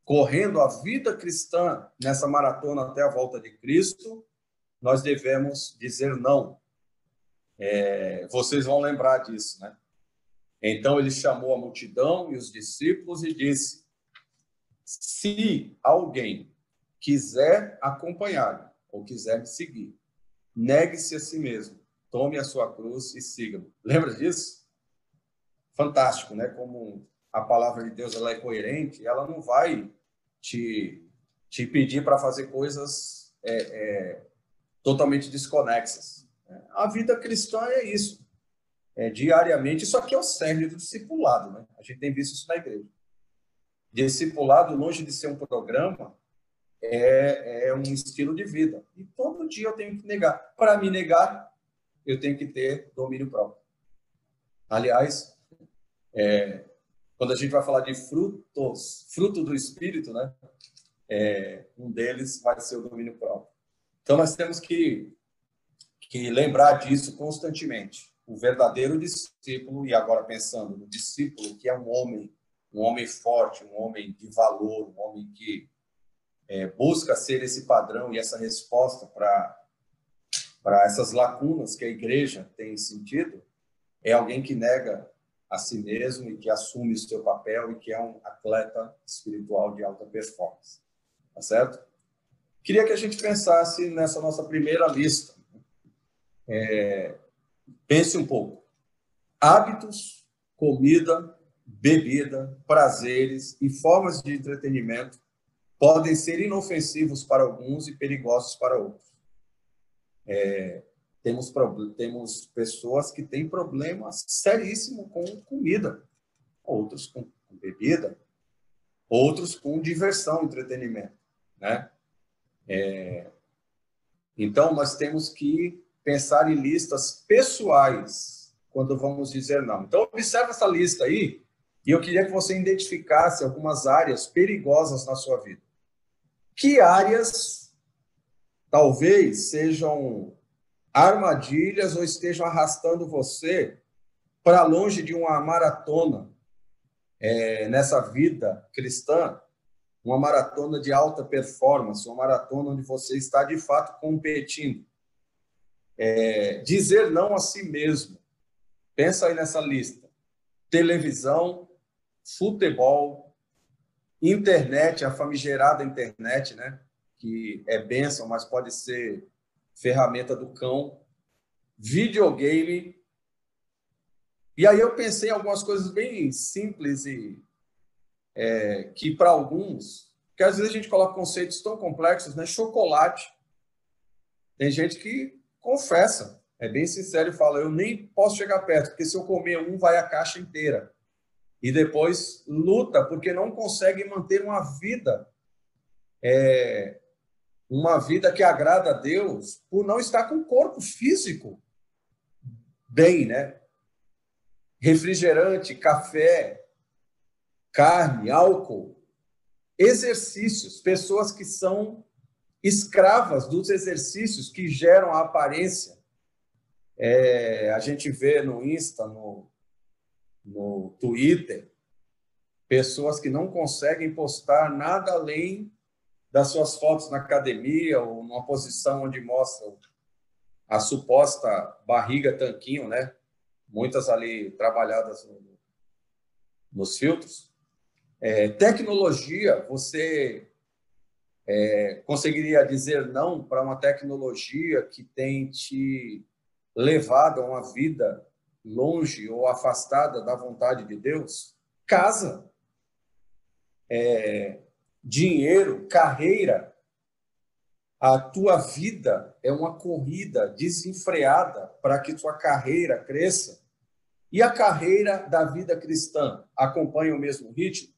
correndo a vida cristã nessa maratona até a volta de Cristo, nós devemos dizer não. É, vocês vão lembrar disso, né? Então ele chamou a multidão e os discípulos e disse: Se alguém quiser acompanhar ou quiser me seguir, negue-se a si mesmo, tome a sua cruz e siga-me. Lembra disso? Fantástico, né? Como a palavra de Deus ela é coerente, ela não vai te, te pedir para fazer coisas é, é, totalmente desconexas. A vida cristã é isso é, diariamente. Isso aqui é o cerne do discipulado, né? A gente tem visto isso na igreja. Discipulado, longe de ser um programa, é, é um estilo de vida. E todo dia eu tenho que negar. Para me negar, eu tenho que ter domínio próprio. Aliás, é, quando a gente vai falar de frutos, fruto do Espírito, né? É, um deles vai ser o domínio próprio. Então, nós temos que, que lembrar disso constantemente o verdadeiro discípulo, e agora pensando no discípulo que é um homem, um homem forte, um homem de valor, um homem que é, busca ser esse padrão e essa resposta para para essas lacunas que a igreja tem sentido, é alguém que nega a si mesmo e que assume o seu papel e que é um atleta espiritual de alta performance. Tá certo? Queria que a gente pensasse nessa nossa primeira lista. É, Pense um pouco. Hábitos, comida, bebida, prazeres e formas de entretenimento podem ser inofensivos para alguns e perigosos para outros. É, temos, temos pessoas que têm problemas seríssimos com comida, outros com, bebida, outros com diversão, entretenimento, né? É, então, nós temos que pensar em listas pessoais quando vamos dizer não. Então, observe essa lista aí e eu queria que você identificasse algumas áreas perigosas na sua vida. Que áreas talvez sejam armadilhas ou estejam arrastando você para longe de uma maratona é, nessa vida cristã, uma maratona de alta performance, uma maratona onde você está de fato competindo. É, dizer não a si mesmo. Pensa aí nessa lista: televisão, futebol, internet, a famigerada internet, né? Que é bênção, mas pode ser ferramenta do cão. videogame. E aí eu pensei em algumas coisas bem simples e é, que para alguns, que às vezes a gente coloca conceitos tão complexos, né? Chocolate. Tem gente que confessa, é bem sincero e fala: eu nem posso chegar perto, porque se eu comer um, vai a caixa inteira. E depois luta, porque não consegue manter uma vida, é, uma vida que agrada a Deus, por não estar com o corpo físico bem, né? Refrigerante, café, carne, álcool, exercícios, pessoas que são escravas dos exercícios que geram a aparência. É, a gente vê no Insta, no, no Twitter, pessoas que não conseguem postar nada além das suas fotos na academia ou numa posição onde mostram a suposta barriga tanquinho, né? Muitas ali trabalhadas no, nos filtros. É, tecnologia, você é, conseguiria dizer não para uma tecnologia que tem te levado a uma vida longe ou afastada da vontade de Deus? Casa, é, dinheiro, carreira, a tua vida é uma corrida desenfreada para que tua carreira cresça. E a carreira da vida cristã acompanha o mesmo ritmo?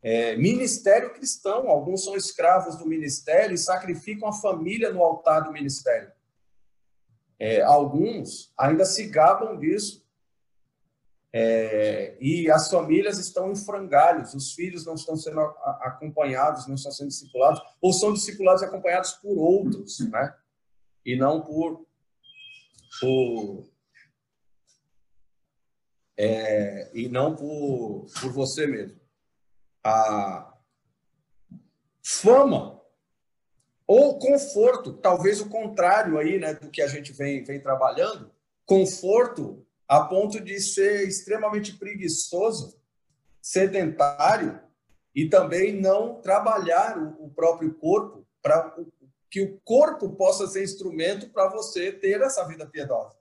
É, ministério cristão, alguns são escravos do ministério e sacrificam a família no altar do ministério. É, alguns ainda se gabam disso. É, e as famílias estão em frangalhos, os filhos não estão sendo acompanhados, não estão sendo discipulados, ou são discipulados e acompanhados por outros, né? E não por. por é, e não por, por você mesmo. A fama ou conforto, talvez o contrário aí, né, do que a gente vem, vem trabalhando, conforto a ponto de ser extremamente preguiçoso, sedentário e também não trabalhar o próprio corpo para que o corpo possa ser instrumento para você ter essa vida piedosa.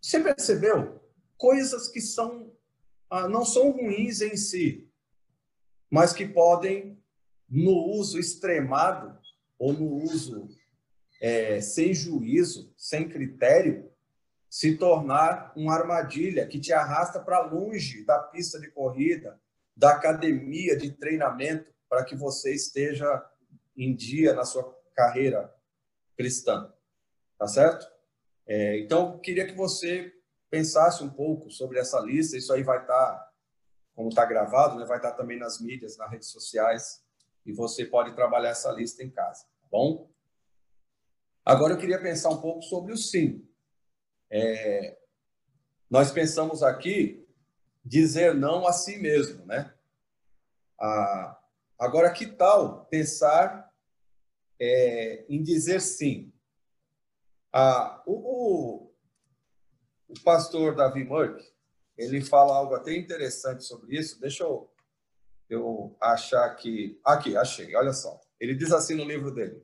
Você percebeu? Coisas que são ah, não são ruins em si, mas que podem, no uso extremado ou no uso é, sem juízo, sem critério, se tornar uma armadilha que te arrasta para longe da pista de corrida, da academia de treinamento, para que você esteja em dia na sua carreira cristã. Tá certo? É, então, queria que você pensasse um pouco sobre essa lista. Isso aí vai estar, tá, como está gravado, né, vai estar tá também nas mídias, nas redes sociais, e você pode trabalhar essa lista em casa, tá bom? Agora eu queria pensar um pouco sobre o sim. É, nós pensamos aqui dizer não a si mesmo, né? Ah, agora, que tal pensar é, em dizer sim? Ah, o, o, o, pastor Davi Murk, ele fala algo até interessante sobre isso. Deixa eu, eu achar aqui. Aqui, achei, olha só. Ele diz assim no livro dele.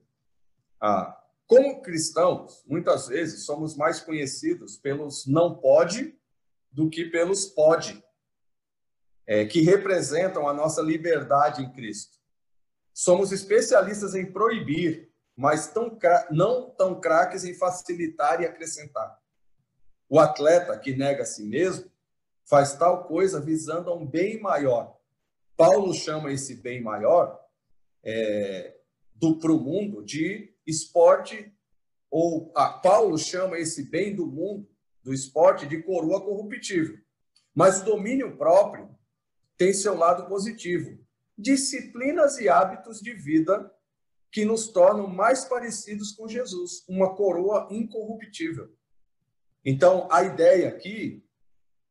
Ah, como cristãos, muitas vezes somos mais conhecidos pelos não pode do que pelos pode, é, que representam a nossa liberdade em Cristo. Somos especialistas em proibir, mas tão, não tão craques em facilitar e acrescentar. O atleta que nega a si mesmo faz tal coisa visando a um bem maior. Paulo chama esse bem maior é, do para o mundo de esporte, ou a Paulo chama esse bem do mundo, do esporte, de coroa corruptível. Mas o domínio próprio tem seu lado positivo. Disciplinas e hábitos de vida que nos tornam mais parecidos com Jesus, uma coroa incorruptível. Então, a ideia aqui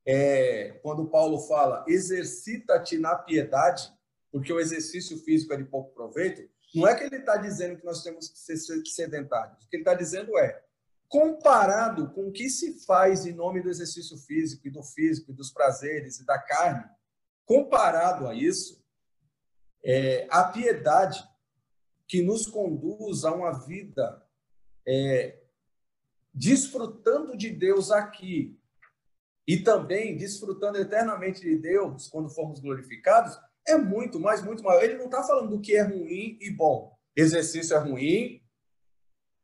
é, quando Paulo fala, exercita-te na piedade, porque o exercício físico é de pouco proveito, não é que ele está dizendo que nós temos que ser sedentários. O que ele está dizendo é, comparado com o que se faz em nome do exercício físico e do físico e dos prazeres e da carne, comparado a isso, é, a piedade que nos conduz a uma vida é, desfrutando de Deus aqui e também desfrutando eternamente de Deus quando formos glorificados, é muito mais, muito maior. Ele não está falando do que é ruim e bom. Exercício é ruim,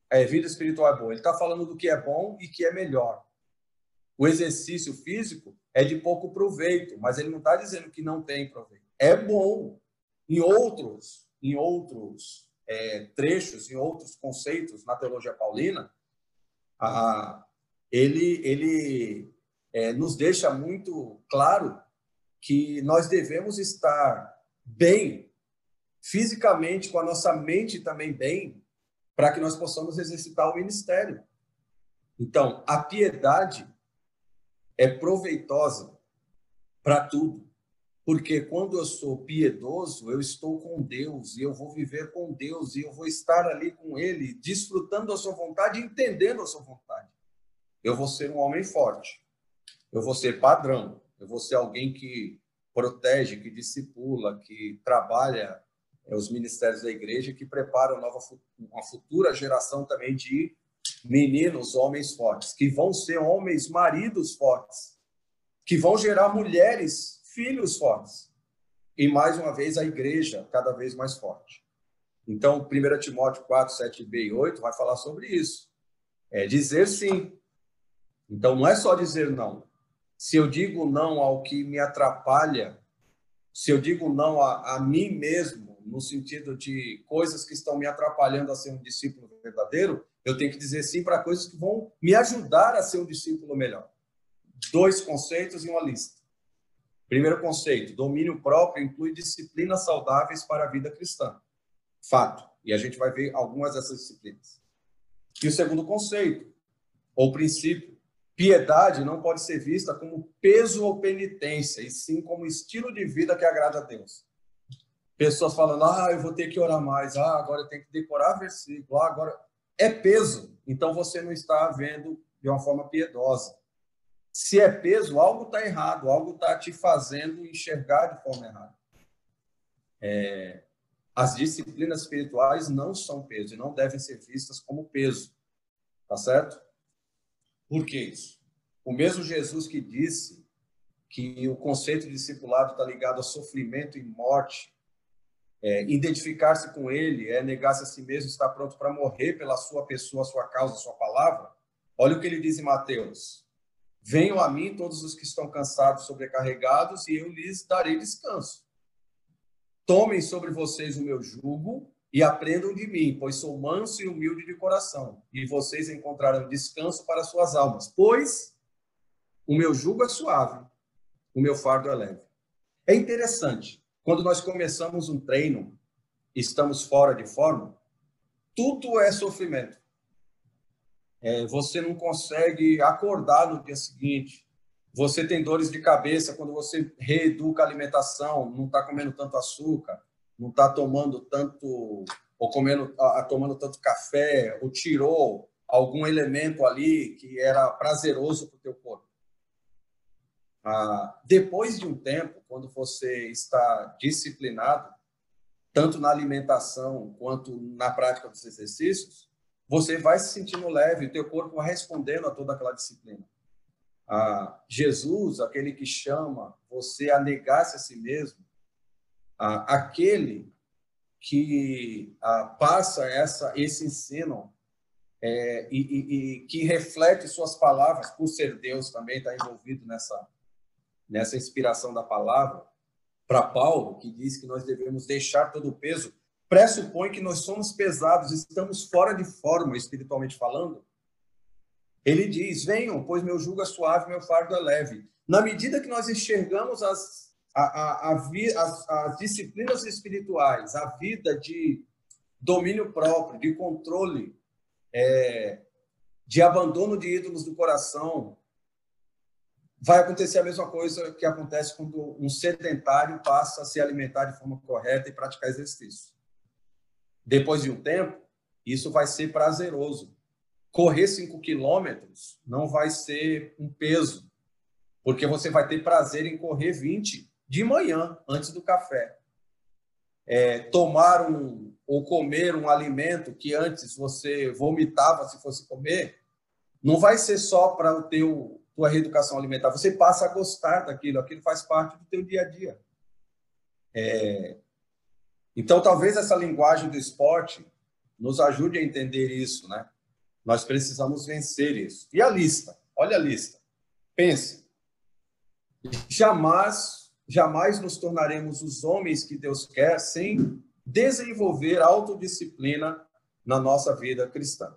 é, vida espiritual é boa. Ele está falando do que é bom e que é melhor. O exercício físico é de pouco proveito, mas ele não está dizendo que não tem proveito. É bom. Em outros, em outros é, trechos, em outros conceitos na teologia paulina, a, ele, ele é, nos deixa muito claro que nós devemos estar bem fisicamente, com a nossa mente também bem, para que nós possamos exercitar o ministério. Então, a piedade é proveitosa para tudo. Porque quando eu sou piedoso, eu estou com Deus e eu vou viver com Deus e eu vou estar ali com Ele, desfrutando a sua vontade, entendendo a sua vontade. Eu vou ser um homem forte. Eu vou ser padrão. Eu vou ser alguém que protege, que discipula, que trabalha é, os ministérios da igreja, que prepara nova, uma futura geração também de meninos, homens fortes, que vão ser homens, maridos fortes, que vão gerar mulheres, filhos fortes. E mais uma vez a igreja cada vez mais forte. Então, 1 Timóteo 4, 7b e 8 vai falar sobre isso. É dizer sim. Então, não é só dizer não. Se eu digo não ao que me atrapalha, se eu digo não a, a mim mesmo, no sentido de coisas que estão me atrapalhando a ser um discípulo verdadeiro, eu tenho que dizer sim para coisas que vão me ajudar a ser um discípulo melhor. Dois conceitos e uma lista. Primeiro conceito: domínio próprio inclui disciplinas saudáveis para a vida cristã. Fato. E a gente vai ver algumas dessas disciplinas. E o segundo conceito, ou princípio: piedade não pode ser vista como peso ou penitência, e sim como estilo de vida que agrada a Deus. Pessoas falando, ah, eu vou ter que orar mais, ah, agora eu tenho que decorar versículo, ah, agora é peso, então você não está vendo de uma forma piedosa. Se é peso, algo está errado, algo está te fazendo enxergar de forma errada. É, as disciplinas espirituais não são peso e não devem ser vistas como peso. Tá certo? Por que isso? O mesmo Jesus que disse que o conceito de discipulado está ligado a sofrimento e morte, é, identificar-se com ele é negar-se a si mesmo, estar pronto para morrer pela sua pessoa, sua causa, sua palavra. Olha o que ele diz em Mateus: Venham a mim todos os que estão cansados, sobrecarregados, e eu lhes darei descanso. Tomem sobre vocês o meu jugo e aprendam de mim, pois sou manso e humilde de coração, e vocês encontrarão descanso para suas almas, pois o meu jugo é suave, o meu fardo é leve. É interessante quando nós começamos um treino, estamos fora de forma, tudo é sofrimento. É, você não consegue acordar no dia seguinte. Você tem dores de cabeça quando você reeduca a alimentação, não está comendo tanto açúcar, não está tomando tanto ou comendo, a, tomando tanto café, ou tirou algum elemento ali que era prazeroso para o teu corpo. Ah, depois de um tempo, quando você está disciplinado, tanto na alimentação quanto na prática dos exercícios, você vai se sentindo leve, o teu corpo vai respondendo a toda aquela disciplina. Ah, Jesus, aquele que chama você a negar-se a si mesmo, ah, aquele que ah, passa essa, esse ensino é, e, e, e, que reflete suas palavras, por ser Deus também está envolvido nessa, nessa inspiração da palavra, para Paulo, que diz que nós devemos deixar todo o peso, pressupõe que nós somos pesados, estamos fora de forma, espiritualmente falando. Ele diz: Venham, pois meu jugo é suave, meu fardo é leve. Na medida que nós enxergamos as, a, a, a, as, as disciplinas espirituais, a vida de domínio próprio, de controle, é, de abandono de ídolos do coração, vai acontecer a mesma coisa que acontece quando um sedentário passa a se alimentar de forma correta e praticar exercício. Depois de um tempo, isso vai ser prazeroso. Correr 5 quilômetros não vai ser um peso, porque você vai ter prazer em correr 20 de manhã, antes do café. É, tomar um ou comer um alimento que antes você vomitava se fosse comer, não vai ser só para o teu tua reeducação alimentar. Você passa a gostar daquilo, aquilo faz parte do teu dia a dia. É... Então, talvez essa linguagem do esporte nos ajude a entender isso, né? Nós precisamos vencer isso. E a lista? Olha a lista. Pense. Jamais, jamais nos tornaremos os homens que Deus quer sem desenvolver autodisciplina na nossa vida cristã.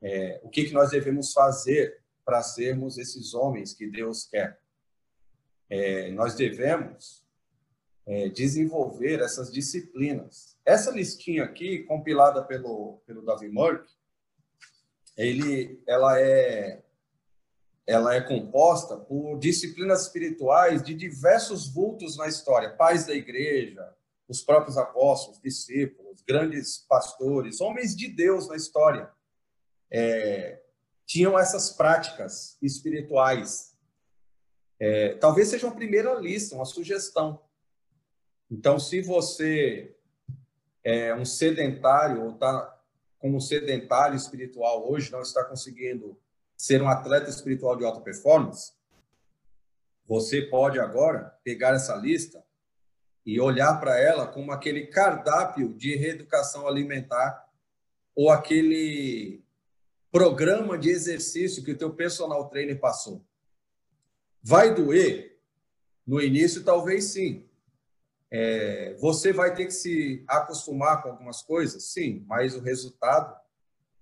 É, o que, que nós devemos fazer para sermos esses homens que Deus quer? É, nós devemos é, desenvolver essas disciplinas. Essa listinha aqui, compilada pelo, pelo Davi Murk, ele, ela é ela é composta por disciplinas espirituais de diversos vultos na história, pais da igreja, os próprios apóstolos, discípulos, grandes pastores, homens de Deus na história, é, tinham essas práticas espirituais. É, talvez seja uma primeira lista, uma sugestão. Então, se você é um sedentário ou está como sedentário espiritual hoje, não está conseguindo ser um atleta espiritual de alta performance, você pode agora pegar essa lista e olhar para ela como aquele cardápio de reeducação alimentar ou aquele programa de exercício que o teu personal trainer passou. Vai doer? No início, talvez sim. É, você vai ter que se acostumar com algumas coisas? Sim, mas o resultado,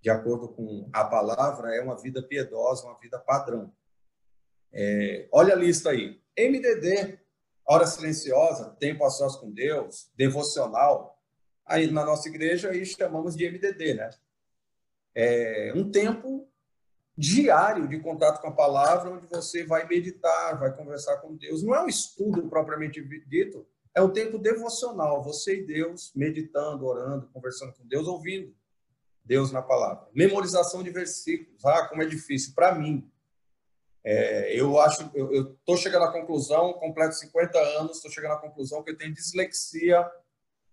de acordo com a palavra, é uma vida piedosa, uma vida padrão. É, olha a lista aí. MDD, hora silenciosa, tempo a sós com Deus, devocional. Aí na nossa igreja aí chamamos de MDD, né? É um tempo diário de contato com a palavra, onde você vai meditar, vai conversar com Deus. Não é um estudo propriamente dito, é um tempo devocional, você e Deus meditando, orando, conversando com Deus, ouvindo Deus na palavra. Memorização de versículos, ah, como é difícil para mim. É, eu acho, eu estou chegando à conclusão, completo 50 anos, estou chegando à conclusão que eu tenho dislexia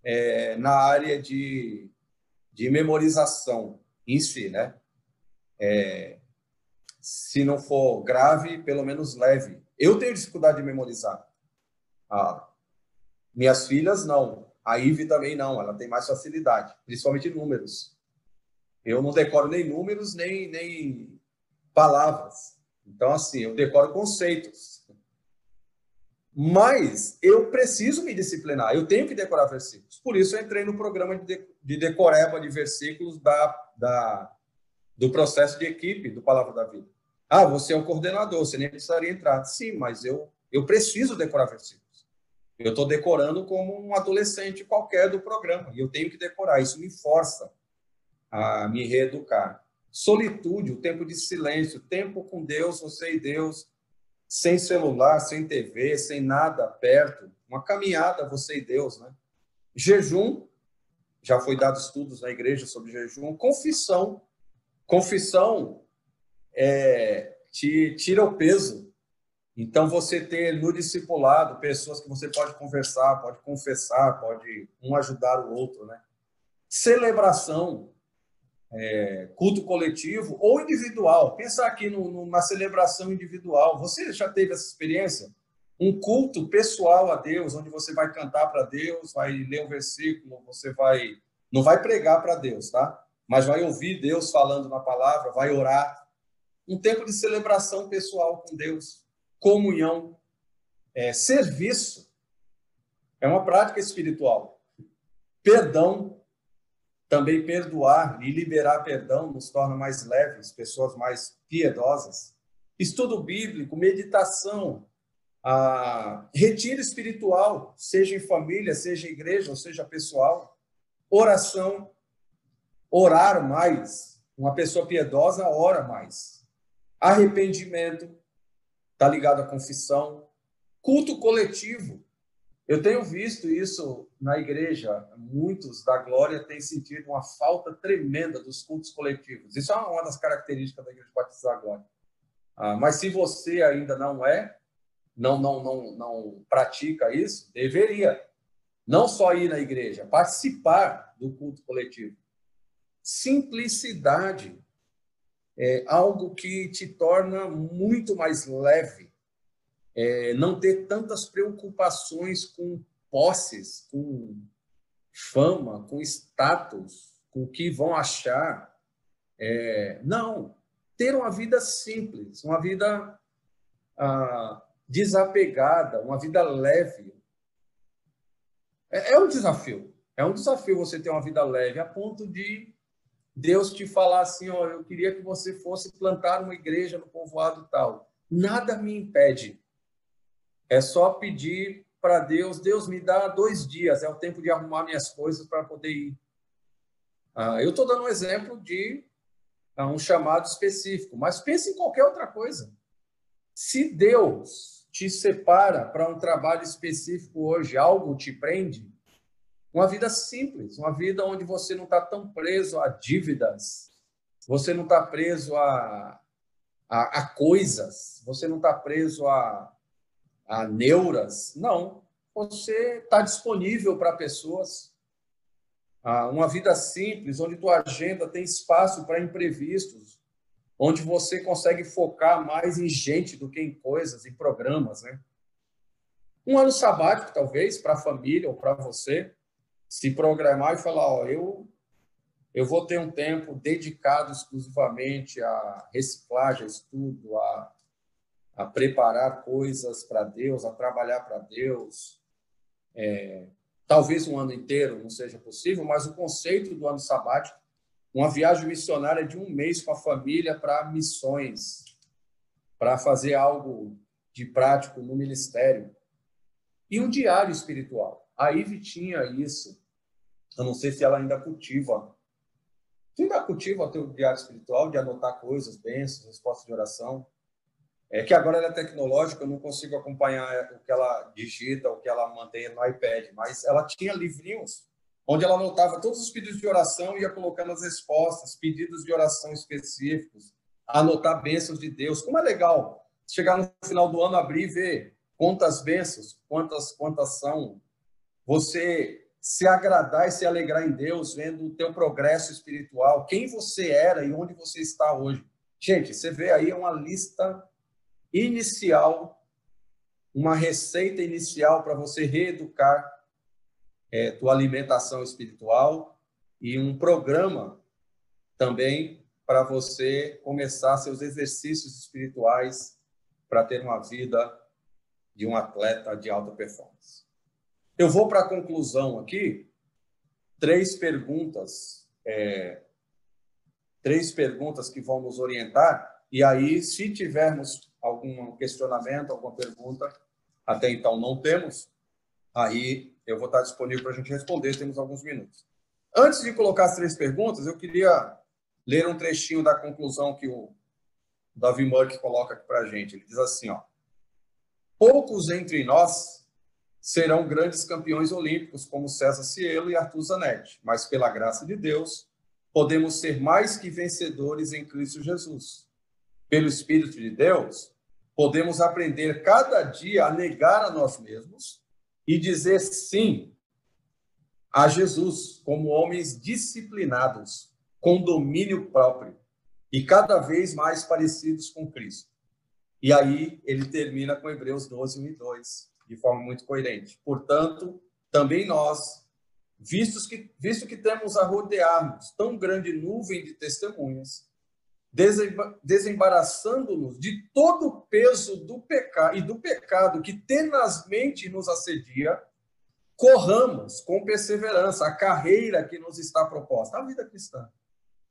é, na área de, de memorização em si, né? É, se não for grave, pelo menos leve. Eu tenho dificuldade de memorizar. Ah, minhas filhas não. A Ive também não, ela tem mais facilidade, principalmente números. Eu não decoro nem números, nem, nem palavras. Então, assim, eu decoro conceitos. Mas eu preciso me disciplinar, eu tenho que decorar versículos. Por isso eu entrei no programa de, de decoreba de versículos da, da, do processo de equipe do Palavra da Vida. Ah, você é o coordenador, você nem precisaria entrar. Sim, mas eu, eu preciso decorar versículos. Eu estou decorando como um adolescente qualquer do programa, e eu tenho que decorar. Isso me força a me reeducar solitude, o tempo de silêncio, tempo com Deus, você e Deus, sem celular, sem TV, sem nada perto, uma caminhada você e Deus, né? Jejum, já foi dado estudos na igreja sobre jejum, confissão, confissão é, te tira o peso. Então você ter no discipulado pessoas que você pode conversar, pode confessar, pode um ajudar o outro, né? Celebração, é, culto coletivo ou individual. Pensar aqui no, numa celebração individual. Você já teve essa experiência? Um culto pessoal a Deus, onde você vai cantar para Deus, vai ler um versículo, você vai. Não vai pregar para Deus, tá? Mas vai ouvir Deus falando na palavra, vai orar. Um tempo de celebração pessoal com Deus, comunhão, é, serviço. É uma prática espiritual. Perdão, também perdoar e liberar perdão nos torna mais leves, pessoas mais piedosas. Estudo bíblico, meditação, retiro espiritual, seja em família, seja em igreja, ou seja pessoal. Oração, orar mais. Uma pessoa piedosa ora mais. Arrependimento, está ligado à confissão. Culto coletivo, eu tenho visto isso na igreja. Muitos da glória têm sentido uma falta tremenda dos cultos coletivos. Isso é uma das características da igreja batista da glória. Ah, mas se você ainda não é, não, não, não, não pratica isso, deveria. Não só ir na igreja, participar do culto coletivo. Simplicidade. é algo que te torna muito mais leve, é, não ter tantas preocupações com posses, com fama, com status, com o que vão achar. É, não, ter uma vida simples, uma vida ah, desapegada, uma vida leve. É, é um desafio. É um desafio você ter uma vida leve a ponto de Deus te falar assim, ó, eu queria que você fosse plantar uma igreja no povoado tal. Nada me impede. É só pedir para Deus, Deus me dá dois dias, é o tempo de arrumar minhas coisas para poder ir. Ah, eu estou dando um exemplo de ah, um chamado específico, mas pense em qualquer outra coisa. Se Deus te separa para um trabalho específico hoje, algo te prende, uma vida simples, uma vida onde você não está tão preso a dívidas, você não está preso a, a, a, coisas, você não está preso a, a neuras. Não. Você está disponível para pessoas. Ah, uma vida simples, onde tua agenda tem espaço para imprevistos, onde você consegue focar mais em gente do que em coisas, em programas, né? Um ano sabático, talvez, para a família ou para você se programar e falar, ó, eu eu vou ter um tempo dedicado exclusivamente à reciclagem, a estudo, a, a preparar coisas para Deus, a trabalhar para Deus. É, talvez um ano inteiro não seja possível, mas o conceito do ano sabático, uma viagem missionária de um mês com a família para missões, para fazer algo de prático no ministério. E um diário espiritual. A Ive tinha isso. Eu não sei se ela ainda cultiva. Você ainda cultiva o teu diário espiritual, de anotar coisas, bênçãos, respostas de oração. É que agora ela é tecnológica, eu não consigo acompanhar o que ela digita, o que ela mantém no iPad, mas ela tinha livrinhos onde ela anotava todos os pedidos de oração e ia colocando as respostas, pedidos de oração específicos, anotar bênçãos de Deus. Como é legal chegar no final do ano, abrir e ver quantas bênçãos, quantas, quantas são, você se agradar e se alegrar em Deus, vendo o teu progresso espiritual, quem você era e onde você está hoje. Gente, você vê aí uma lista inicial, uma receita inicial para você reeducar é, tua alimentação espiritual e um programa também para você começar seus exercícios espirituais para ter uma vida de um atleta de alta performance. Eu vou para a conclusão aqui. Três perguntas, é, três perguntas que vão nos orientar. E aí, se tivermos algum questionamento, alguma pergunta, até então não temos, aí eu vou estar disponível para a gente responder. Temos alguns minutos. Antes de colocar as três perguntas, eu queria ler um trechinho da conclusão que o Davi Murk coloca aqui para a gente. Ele diz assim, ó. Poucos entre nós serão grandes campeões olímpicos, como César Cielo e Arthur Zanetti, mas pela graça de Deus, podemos ser mais que vencedores em Cristo Jesus. Pelo Espírito de Deus, podemos aprender cada dia a negar a nós mesmos e dizer sim a Jesus como homens disciplinados, com domínio próprio e cada vez mais parecidos com Cristo. E aí ele termina com Hebreus 12, 1 e 2 de forma muito coerente. Portanto, também nós, vistos que, visto que temos a rodear-nos tão grande nuvem de testemunhas, desembaraçando-nos de todo o peso do pecado e do pecado que tenazmente nos assedia, corramos com perseverança a carreira que nos está proposta, a vida cristã,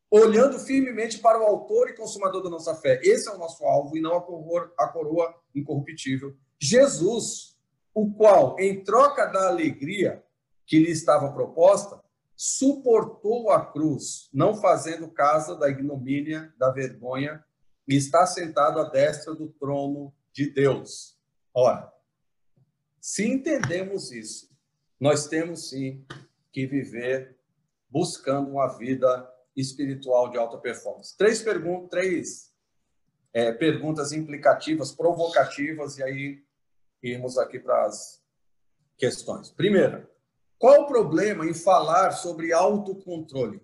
olhando firmemente para o autor e consumador da nossa fé. Esse é o nosso alvo e não a coroa, a coroa incorruptível. Jesus, o qual, em troca da alegria que lhe estava proposta, suportou a cruz, não fazendo caso da ignomínia, da vergonha, e está sentado à destra do trono de Deus. Ora, se entendemos isso, nós temos sim que viver buscando uma vida espiritual de alta performance. Três perguntas, três é, perguntas implicativas, provocativas, e aí irmos aqui para as questões. Primeira, qual o problema em falar sobre autocontrole?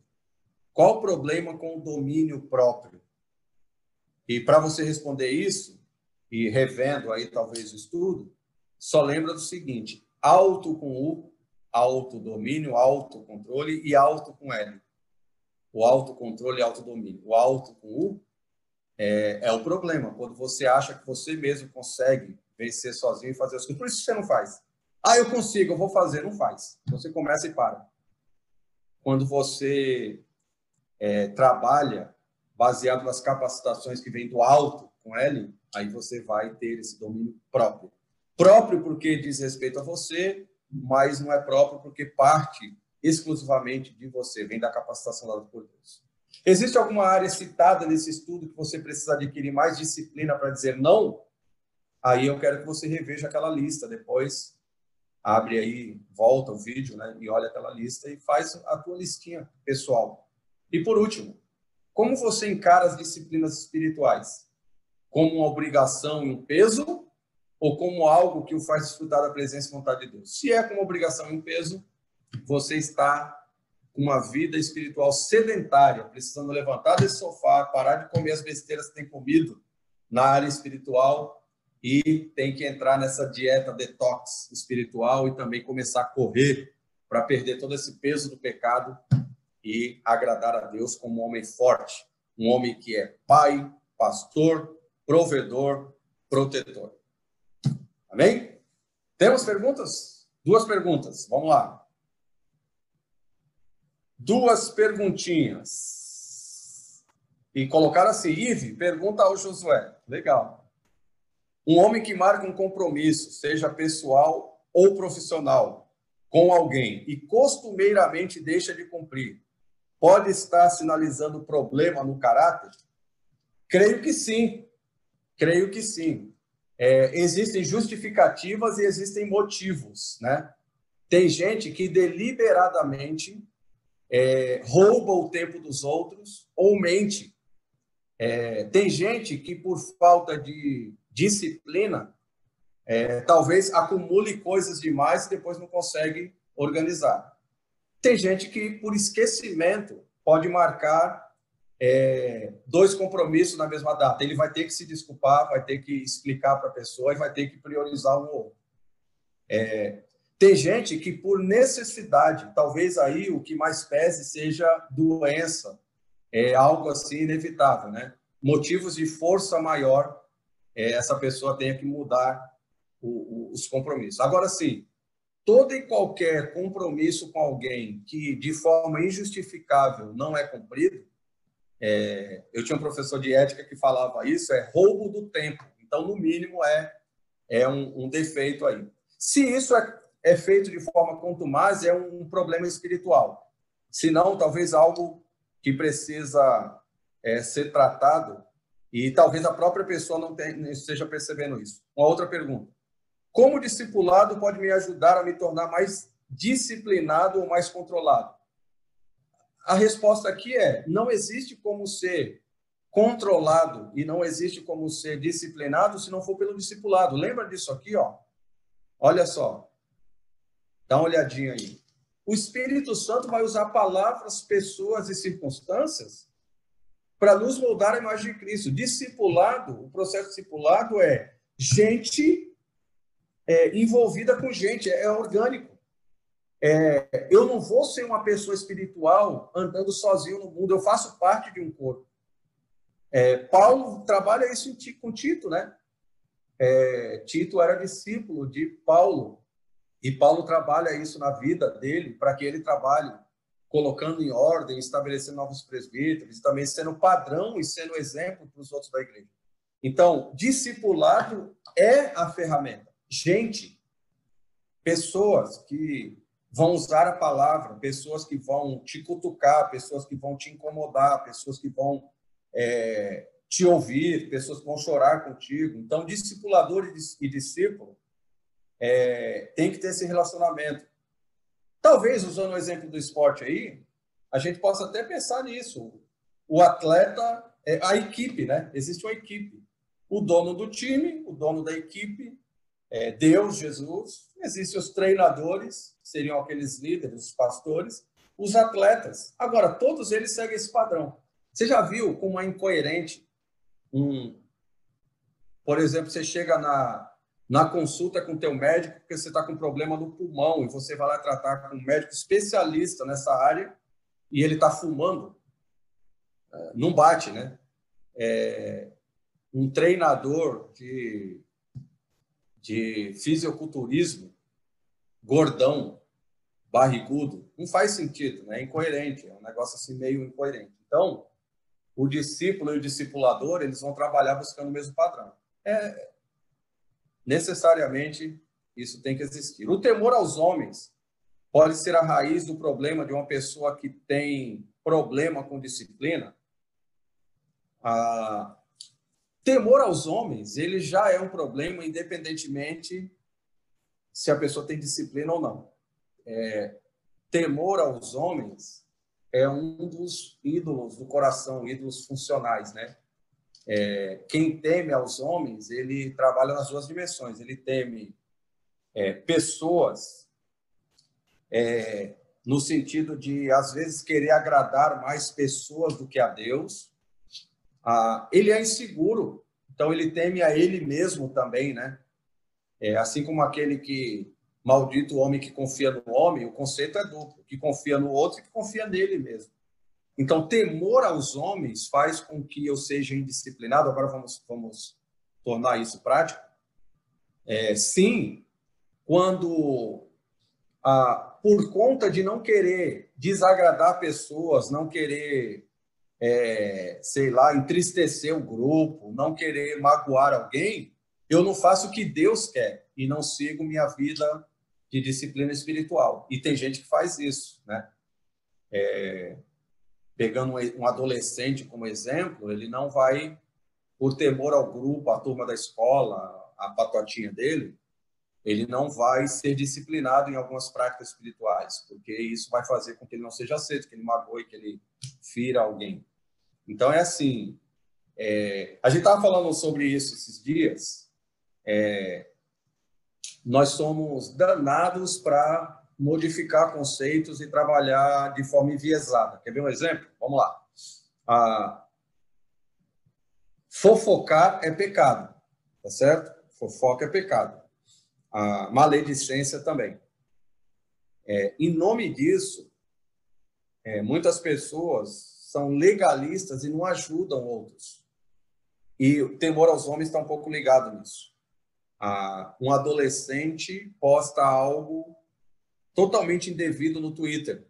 Qual o problema com o domínio próprio? E para você responder isso, e revendo aí talvez o estudo, só lembra do seguinte: auto com U, autodomínio, autocontrole e auto com L. O autocontrole e autodomínio. O auto com U é, é o problema, quando você acha que você mesmo consegue vencer sozinho e fazer as coisas. Por isso você não faz. Ah, eu consigo, eu vou fazer. Não faz. Você começa e para. Quando você é, trabalha baseado nas capacitações que vêm do alto com L, aí você vai ter esse domínio próprio. Próprio porque diz respeito a você, mas não é próprio porque parte exclusivamente de você, vem da capacitação dada por Deus. Existe alguma área citada nesse estudo que você precisa adquirir mais disciplina para dizer não? Aí eu quero que você reveja aquela lista depois, abre aí, volta o vídeo, né, e olha aquela lista e faz a tua listinha pessoal. E por último, como você encara as disciplinas espirituais? Como uma obrigação e um peso ou como algo que o faz desfrutar da presença e vontade de Deus? Se é como obrigação e um peso, você está com uma vida espiritual sedentária, precisando levantar desse sofá, parar de comer as besteiras que tem comido na área espiritual e tem que entrar nessa dieta detox espiritual e também começar a correr para perder todo esse peso do pecado e agradar a Deus como um homem forte, um homem que é pai, pastor, provedor, protetor. Amém? Temos perguntas? Duas perguntas. Vamos lá. Duas perguntinhas. E colocar assim, Ive, pergunta ao Josué. Legal. Um homem que marca um compromisso, seja pessoal ou profissional, com alguém e costumeiramente deixa de cumprir, pode estar sinalizando problema no caráter? Creio que sim. Creio que sim. É, existem justificativas e existem motivos, né? Tem gente que deliberadamente é, rouba o tempo dos outros ou mente. É, tem gente que, por falta de disciplina, é, talvez acumule coisas demais e depois não consegue organizar. Tem gente que, por esquecimento, pode marcar é, dois compromissos na mesma data. Ele vai ter que se desculpar, vai ter que explicar para a pessoa e vai ter que priorizar um ou outro. É, tem gente que, por necessidade, talvez aí o que mais pese seja doença, é algo assim inevitável, né? Motivos de força maior, é, essa pessoa tenha que mudar o, o, os compromissos. Agora, sim, todo e qualquer compromisso com alguém que, de forma injustificável, não é cumprido, é, eu tinha um professor de ética que falava isso, é roubo do tempo. Então, no mínimo, é, é um, um defeito aí. Se isso é é feito de forma contumaz é um problema espiritual. Se não, talvez algo que precisa é, ser tratado e talvez a própria pessoa não, esteja percebendo isso. Uma outra pergunta. Como o discipulado pode me ajudar a me tornar mais disciplinado ou mais controlado? A resposta aqui é: não existe como ser controlado e não existe como ser disciplinado se não for pelo discipulado. Lembra disso aqui, ó? Olha só. Dá uma olhadinha aí. O Espírito Santo vai usar palavras, pessoas e circunstâncias para nos moldar a imagem de Cristo. Discipulado, o processo discipulado é gente é, envolvida com gente, é, orgânico. É, eu não vou ser uma pessoa espiritual andando sozinho no mundo, eu faço parte de um corpo. É, Paulo trabalha isso com Tito, né? É, Tito era discípulo de Paulo. E Paulo trabalha isso na vida dele, para que ele trabalhe colocando em ordem, estabelecendo novos presbíteros, também sendo padrão e sendo exemplo para os outros da igreja. Então, discipulado é a ferramenta. Gente, pessoas que vão usar a palavra, pessoas que vão te cutucar, pessoas que vão te incomodar, pessoas que vão é, te ouvir, pessoas que vão chorar contigo. Então, discipulador e discípulo é, tem que ter esse relacionamento. Talvez, usando o exemplo do esporte aí, a gente possa até pensar nisso. O atleta, é a equipe, né? Existe uma equipe. O dono do time, o dono da equipe, é Deus, Jesus. Existem os treinadores, seriam aqueles líderes, os pastores, os atletas. Agora, todos eles seguem esse padrão. Você já viu como é incoerente um, por exemplo, você chega na, na consulta com o teu médico porque você está com problema no pulmão e você vai lá tratar com um médico especialista nessa área e ele está fumando, é, não bate, né? É, um treinador de, de fisiculturismo, gordão, barrigudo, não faz sentido, né? é incoerente, é um negócio assim meio incoerente. Então, o discípulo e o discipulador, eles vão trabalhar buscando o mesmo padrão. É, necessariamente, isso tem que existir. O temor aos homens pode ser a raiz do problema de uma pessoa que tem problema com disciplina. Temor aos homens, ele já é um problema, independentemente se a pessoa tem disciplina ou não é, temor aos homens é um dos ídolos do coração, ídolos funcionais, né? É, quem teme aos homens, ele trabalha nas duas dimensões. Ele teme é, pessoas é, no sentido de, às vezes, querer agradar mais pessoas do que a Deus. Ah, ele é inseguro, então ele teme a ele mesmo também, né? É, assim como aquele que Maldito o homem que confia no homem, o conceito é duplo, que confia no outro e que confia nele mesmo. Então, temor aos homens faz com que eu seja indisciplinado. Agora vamos, vamos tornar isso prático. É, sim, quando, ah, por conta de não querer desagradar pessoas, não querer, é, sei lá, entristecer o grupo, não querer magoar alguém, eu não faço o que Deus quer e não sigo minha vida de disciplina espiritual. E tem gente que faz isso, né? É, pegando um adolescente como exemplo, ele não vai, por temor ao grupo, à turma da escola, a patotinha dele, ele não vai ser disciplinado em algumas práticas espirituais, porque isso vai fazer com que ele não seja aceito, que ele magoe, que ele fira alguém. Então é assim. É, a gente estava falando sobre isso esses dias. É, nós somos danados para modificar conceitos e trabalhar de forma enviesada. Quer ver um exemplo? Vamos lá. Ah, fofocar é pecado, tá certo? Fofoca é pecado. A maledicência também. É, em nome disso, é, muitas pessoas são legalistas e não ajudam outros. E o temor aos homens está um pouco ligado nisso ah, um adolescente posta algo totalmente indevido no Twitter.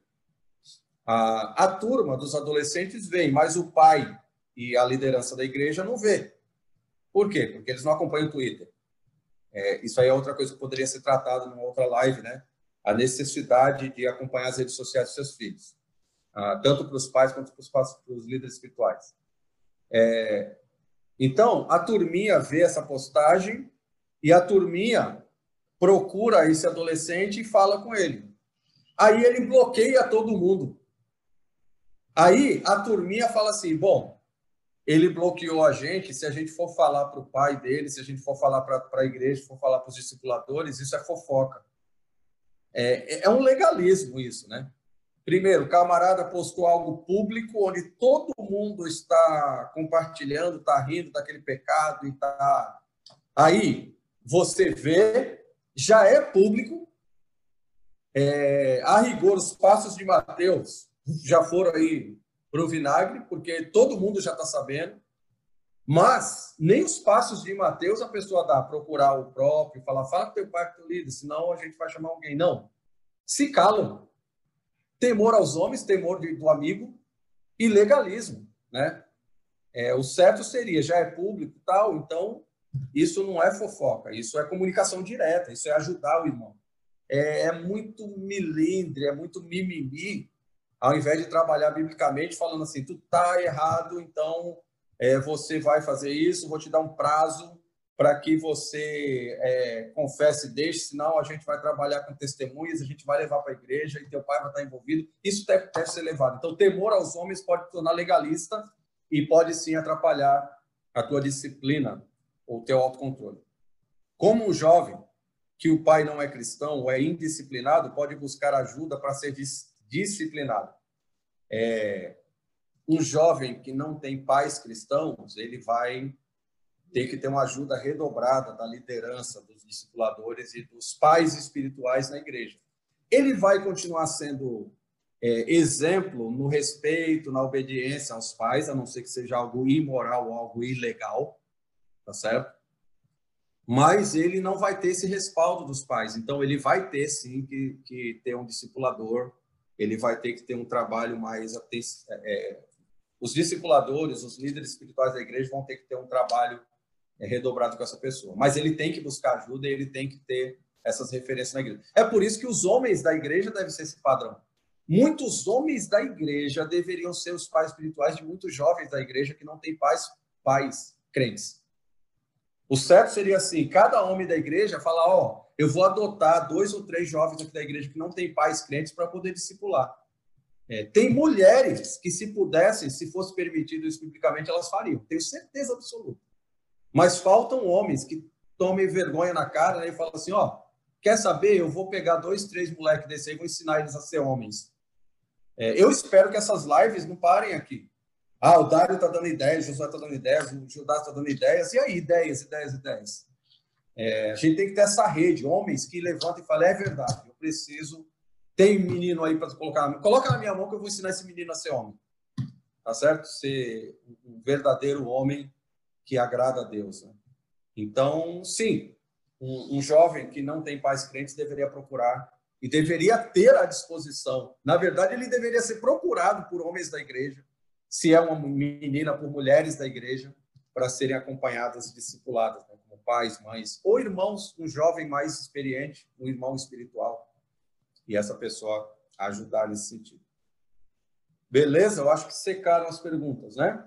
Ah, a turma dos adolescentes vem, mas o pai e a liderança da igreja não vê. Por quê? Porque eles não acompanham o Twitter. É, isso aí é outra coisa que poderia ser tratada numa outra live, né? A necessidade de acompanhar as redes sociais dos seus filhos, ah, tanto para os pais quanto para os líderes espirituais. É, então, a turminha vê essa postagem e a turminha procura esse adolescente e fala com ele. Aí ele bloqueia todo mundo. Aí a turminha fala assim: bom, ele bloqueou a gente. Se a gente for falar para o pai dele, se a gente for falar para a igreja, for falar para os discipuladores, isso é fofoca. É, é um legalismo isso, né? Primeiro, o camarada postou algo público onde todo mundo está compartilhando, está rindo daquele pecado e está. Aí, você vê, já é público. É, a rigor, os passos de Mateus já foram aí para o vinagre, porque todo mundo já está sabendo. Mas nem os passos de Mateus a pessoa dá, procurar o próprio, falar, fala com teu pai, teu líder, senão a gente vai chamar alguém. Não. Se calam. Temor aos homens, temor do amigo e legalismo, né? É, o certo seria, já é público tal, então isso não é fofoca, isso é comunicação direta, isso é ajudar o irmão. É, é muito milindre, é muito mimimi, ao invés de trabalhar biblicamente, falando assim, tu tá errado, então é, você vai fazer isso, vou te dar um prazo para que você é, confesse deixe, senão a gente vai trabalhar com testemunhas, a gente vai levar para a igreja e teu pai vai estar envolvido. Isso deve, deve ser levado. Então, temor aos homens pode tornar legalista e pode sim atrapalhar a tua disciplina o autocontrole. Como um jovem que o pai não é cristão ou é indisciplinado, pode buscar ajuda para ser dis disciplinado. É, um jovem que não tem pais cristãos, ele vai ter que ter uma ajuda redobrada da liderança dos discipuladores e dos pais espirituais na igreja. Ele vai continuar sendo é, exemplo no respeito, na obediência aos pais, a não ser que seja algo imoral ou algo ilegal, tá certo? Mas ele não vai ter esse respaldo dos pais, então ele vai ter sim que, que ter um discipulador, ele vai ter que ter um trabalho mais. É, os discipuladores, os líderes espirituais da igreja vão ter que ter um trabalho é redobrado com essa pessoa. Mas ele tem que buscar ajuda e ele tem que ter essas referências na igreja. É por isso que os homens da igreja devem ser esse padrão. Muitos homens da igreja deveriam ser os pais espirituais de muitos jovens da igreja que não têm pais, pais crentes. O certo seria assim: cada homem da igreja falar, ó, eu vou adotar dois ou três jovens aqui da igreja que não têm pais crentes para poder discipular. É, tem mulheres que, se pudessem, se fosse permitido isso biblicamente, elas fariam. Tenho certeza absoluta. Mas faltam homens que tomem vergonha na cara né, e falam assim: ó, quer saber? Eu vou pegar dois, três moleques desse aí e vou ensinar eles a ser homens. É, eu espero que essas lives não parem aqui. Ah, o Dário está dando ideias, o Josué está dando ideias, o Judá está dando ideias. E aí, ideias, ideias, ideias. É, a gente tem que ter essa rede, homens que levantam e falam: é verdade, eu preciso. Tem menino aí para colocar. Coloca na minha mão que eu vou ensinar esse menino a ser homem. Tá certo? Ser um verdadeiro homem que agrada a Deus. Né? Então, sim, um, um, jovem que não tem pais crentes deveria procurar e deveria ter à disposição. Na verdade, ele deveria ser procurado por homens da igreja, se é uma menina, por mulheres da igreja, para serem acompanhadas e discipuladas, né? como pais, mães, ou irmãos, um jovem mais experiente, um irmão espiritual, e essa pessoa ajudar nesse sentido. Beleza? Eu acho que secaram as perguntas, né?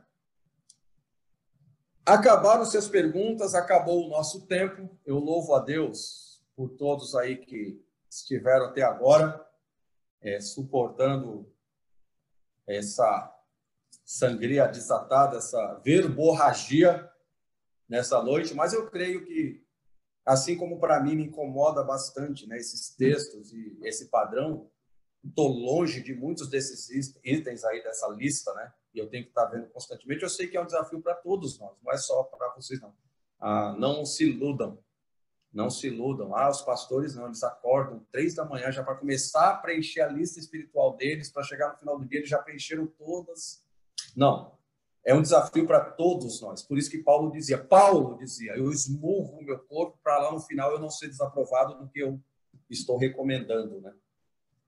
Acabaram suas perguntas, acabou o nosso tempo. Eu louvo a Deus por todos aí que estiveram até agora, é, suportando essa sangria desatada, essa verborragia nessa noite. Mas eu creio que, assim como para mim me incomoda bastante né, esses textos e esse padrão, estou longe de muitos desses itens aí dessa lista, né? e eu tenho que estar vendo constantemente. Eu sei que é um desafio para todos nós, não é só para vocês, não. Ah, não se iludam, não se iludam. Ah, os pastores não, eles acordam três da manhã já para começar a preencher a lista espiritual deles, para chegar no final do dia eles já preencheram todas. Não, é um desafio para todos nós. Por isso que Paulo dizia, Paulo dizia, eu esmurro o meu corpo para lá no final eu não ser desaprovado do que eu estou recomendando, né?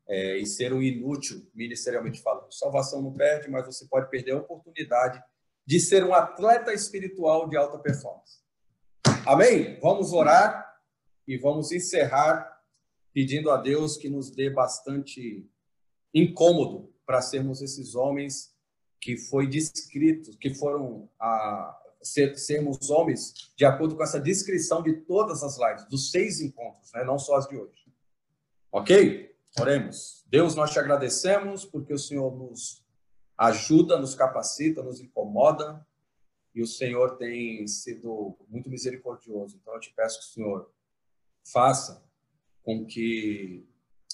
é, e ser um inútil, ministerialmente falando. Salvação não perde, mas você pode perder a oportunidade de ser um atleta espiritual de alta performance. Amém? Vamos orar e vamos encerrar pedindo a Deus que nos dê bastante incômodo para sermos esses homens que foi descrito, que foram a ser, sermos homens de acordo com essa descrição de todas as lives, dos seis encontros, né? não só as de hoje. Ok? Oremos. Deus, nós te agradecemos porque o Senhor nos ajuda, nos capacita, nos incomoda e o Senhor tem sido muito misericordioso. Então eu te peço que o Senhor faça com que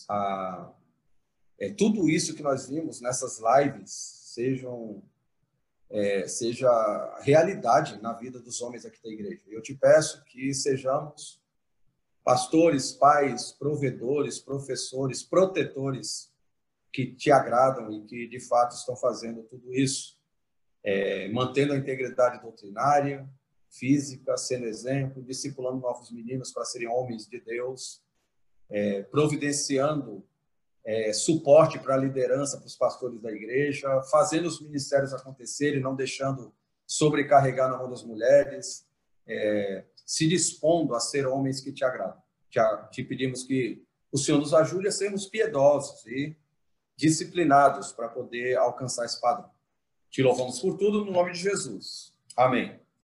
a, é, tudo isso que nós vimos nessas lives sejam é, seja realidade na vida dos homens aqui da igreja. Eu te peço que sejamos pastores, pais, provedores, professores, protetores que te agradam e que de fato estão fazendo tudo isso, é, mantendo a integridade doutrinária, física, sendo exemplo, discipulando novos meninos para serem homens de Deus, é, providenciando é, suporte para a liderança, para os pastores da igreja, fazendo os ministérios acontecerem, não deixando sobrecarregar na mão das mulheres, é, se dispondo a ser homens que te agradam. Te, te pedimos que o Senhor nos ajude a sermos piedosos e disciplinados para poder alcançar esse padrão. Te louvamos por tudo no nome de Jesus. Amém.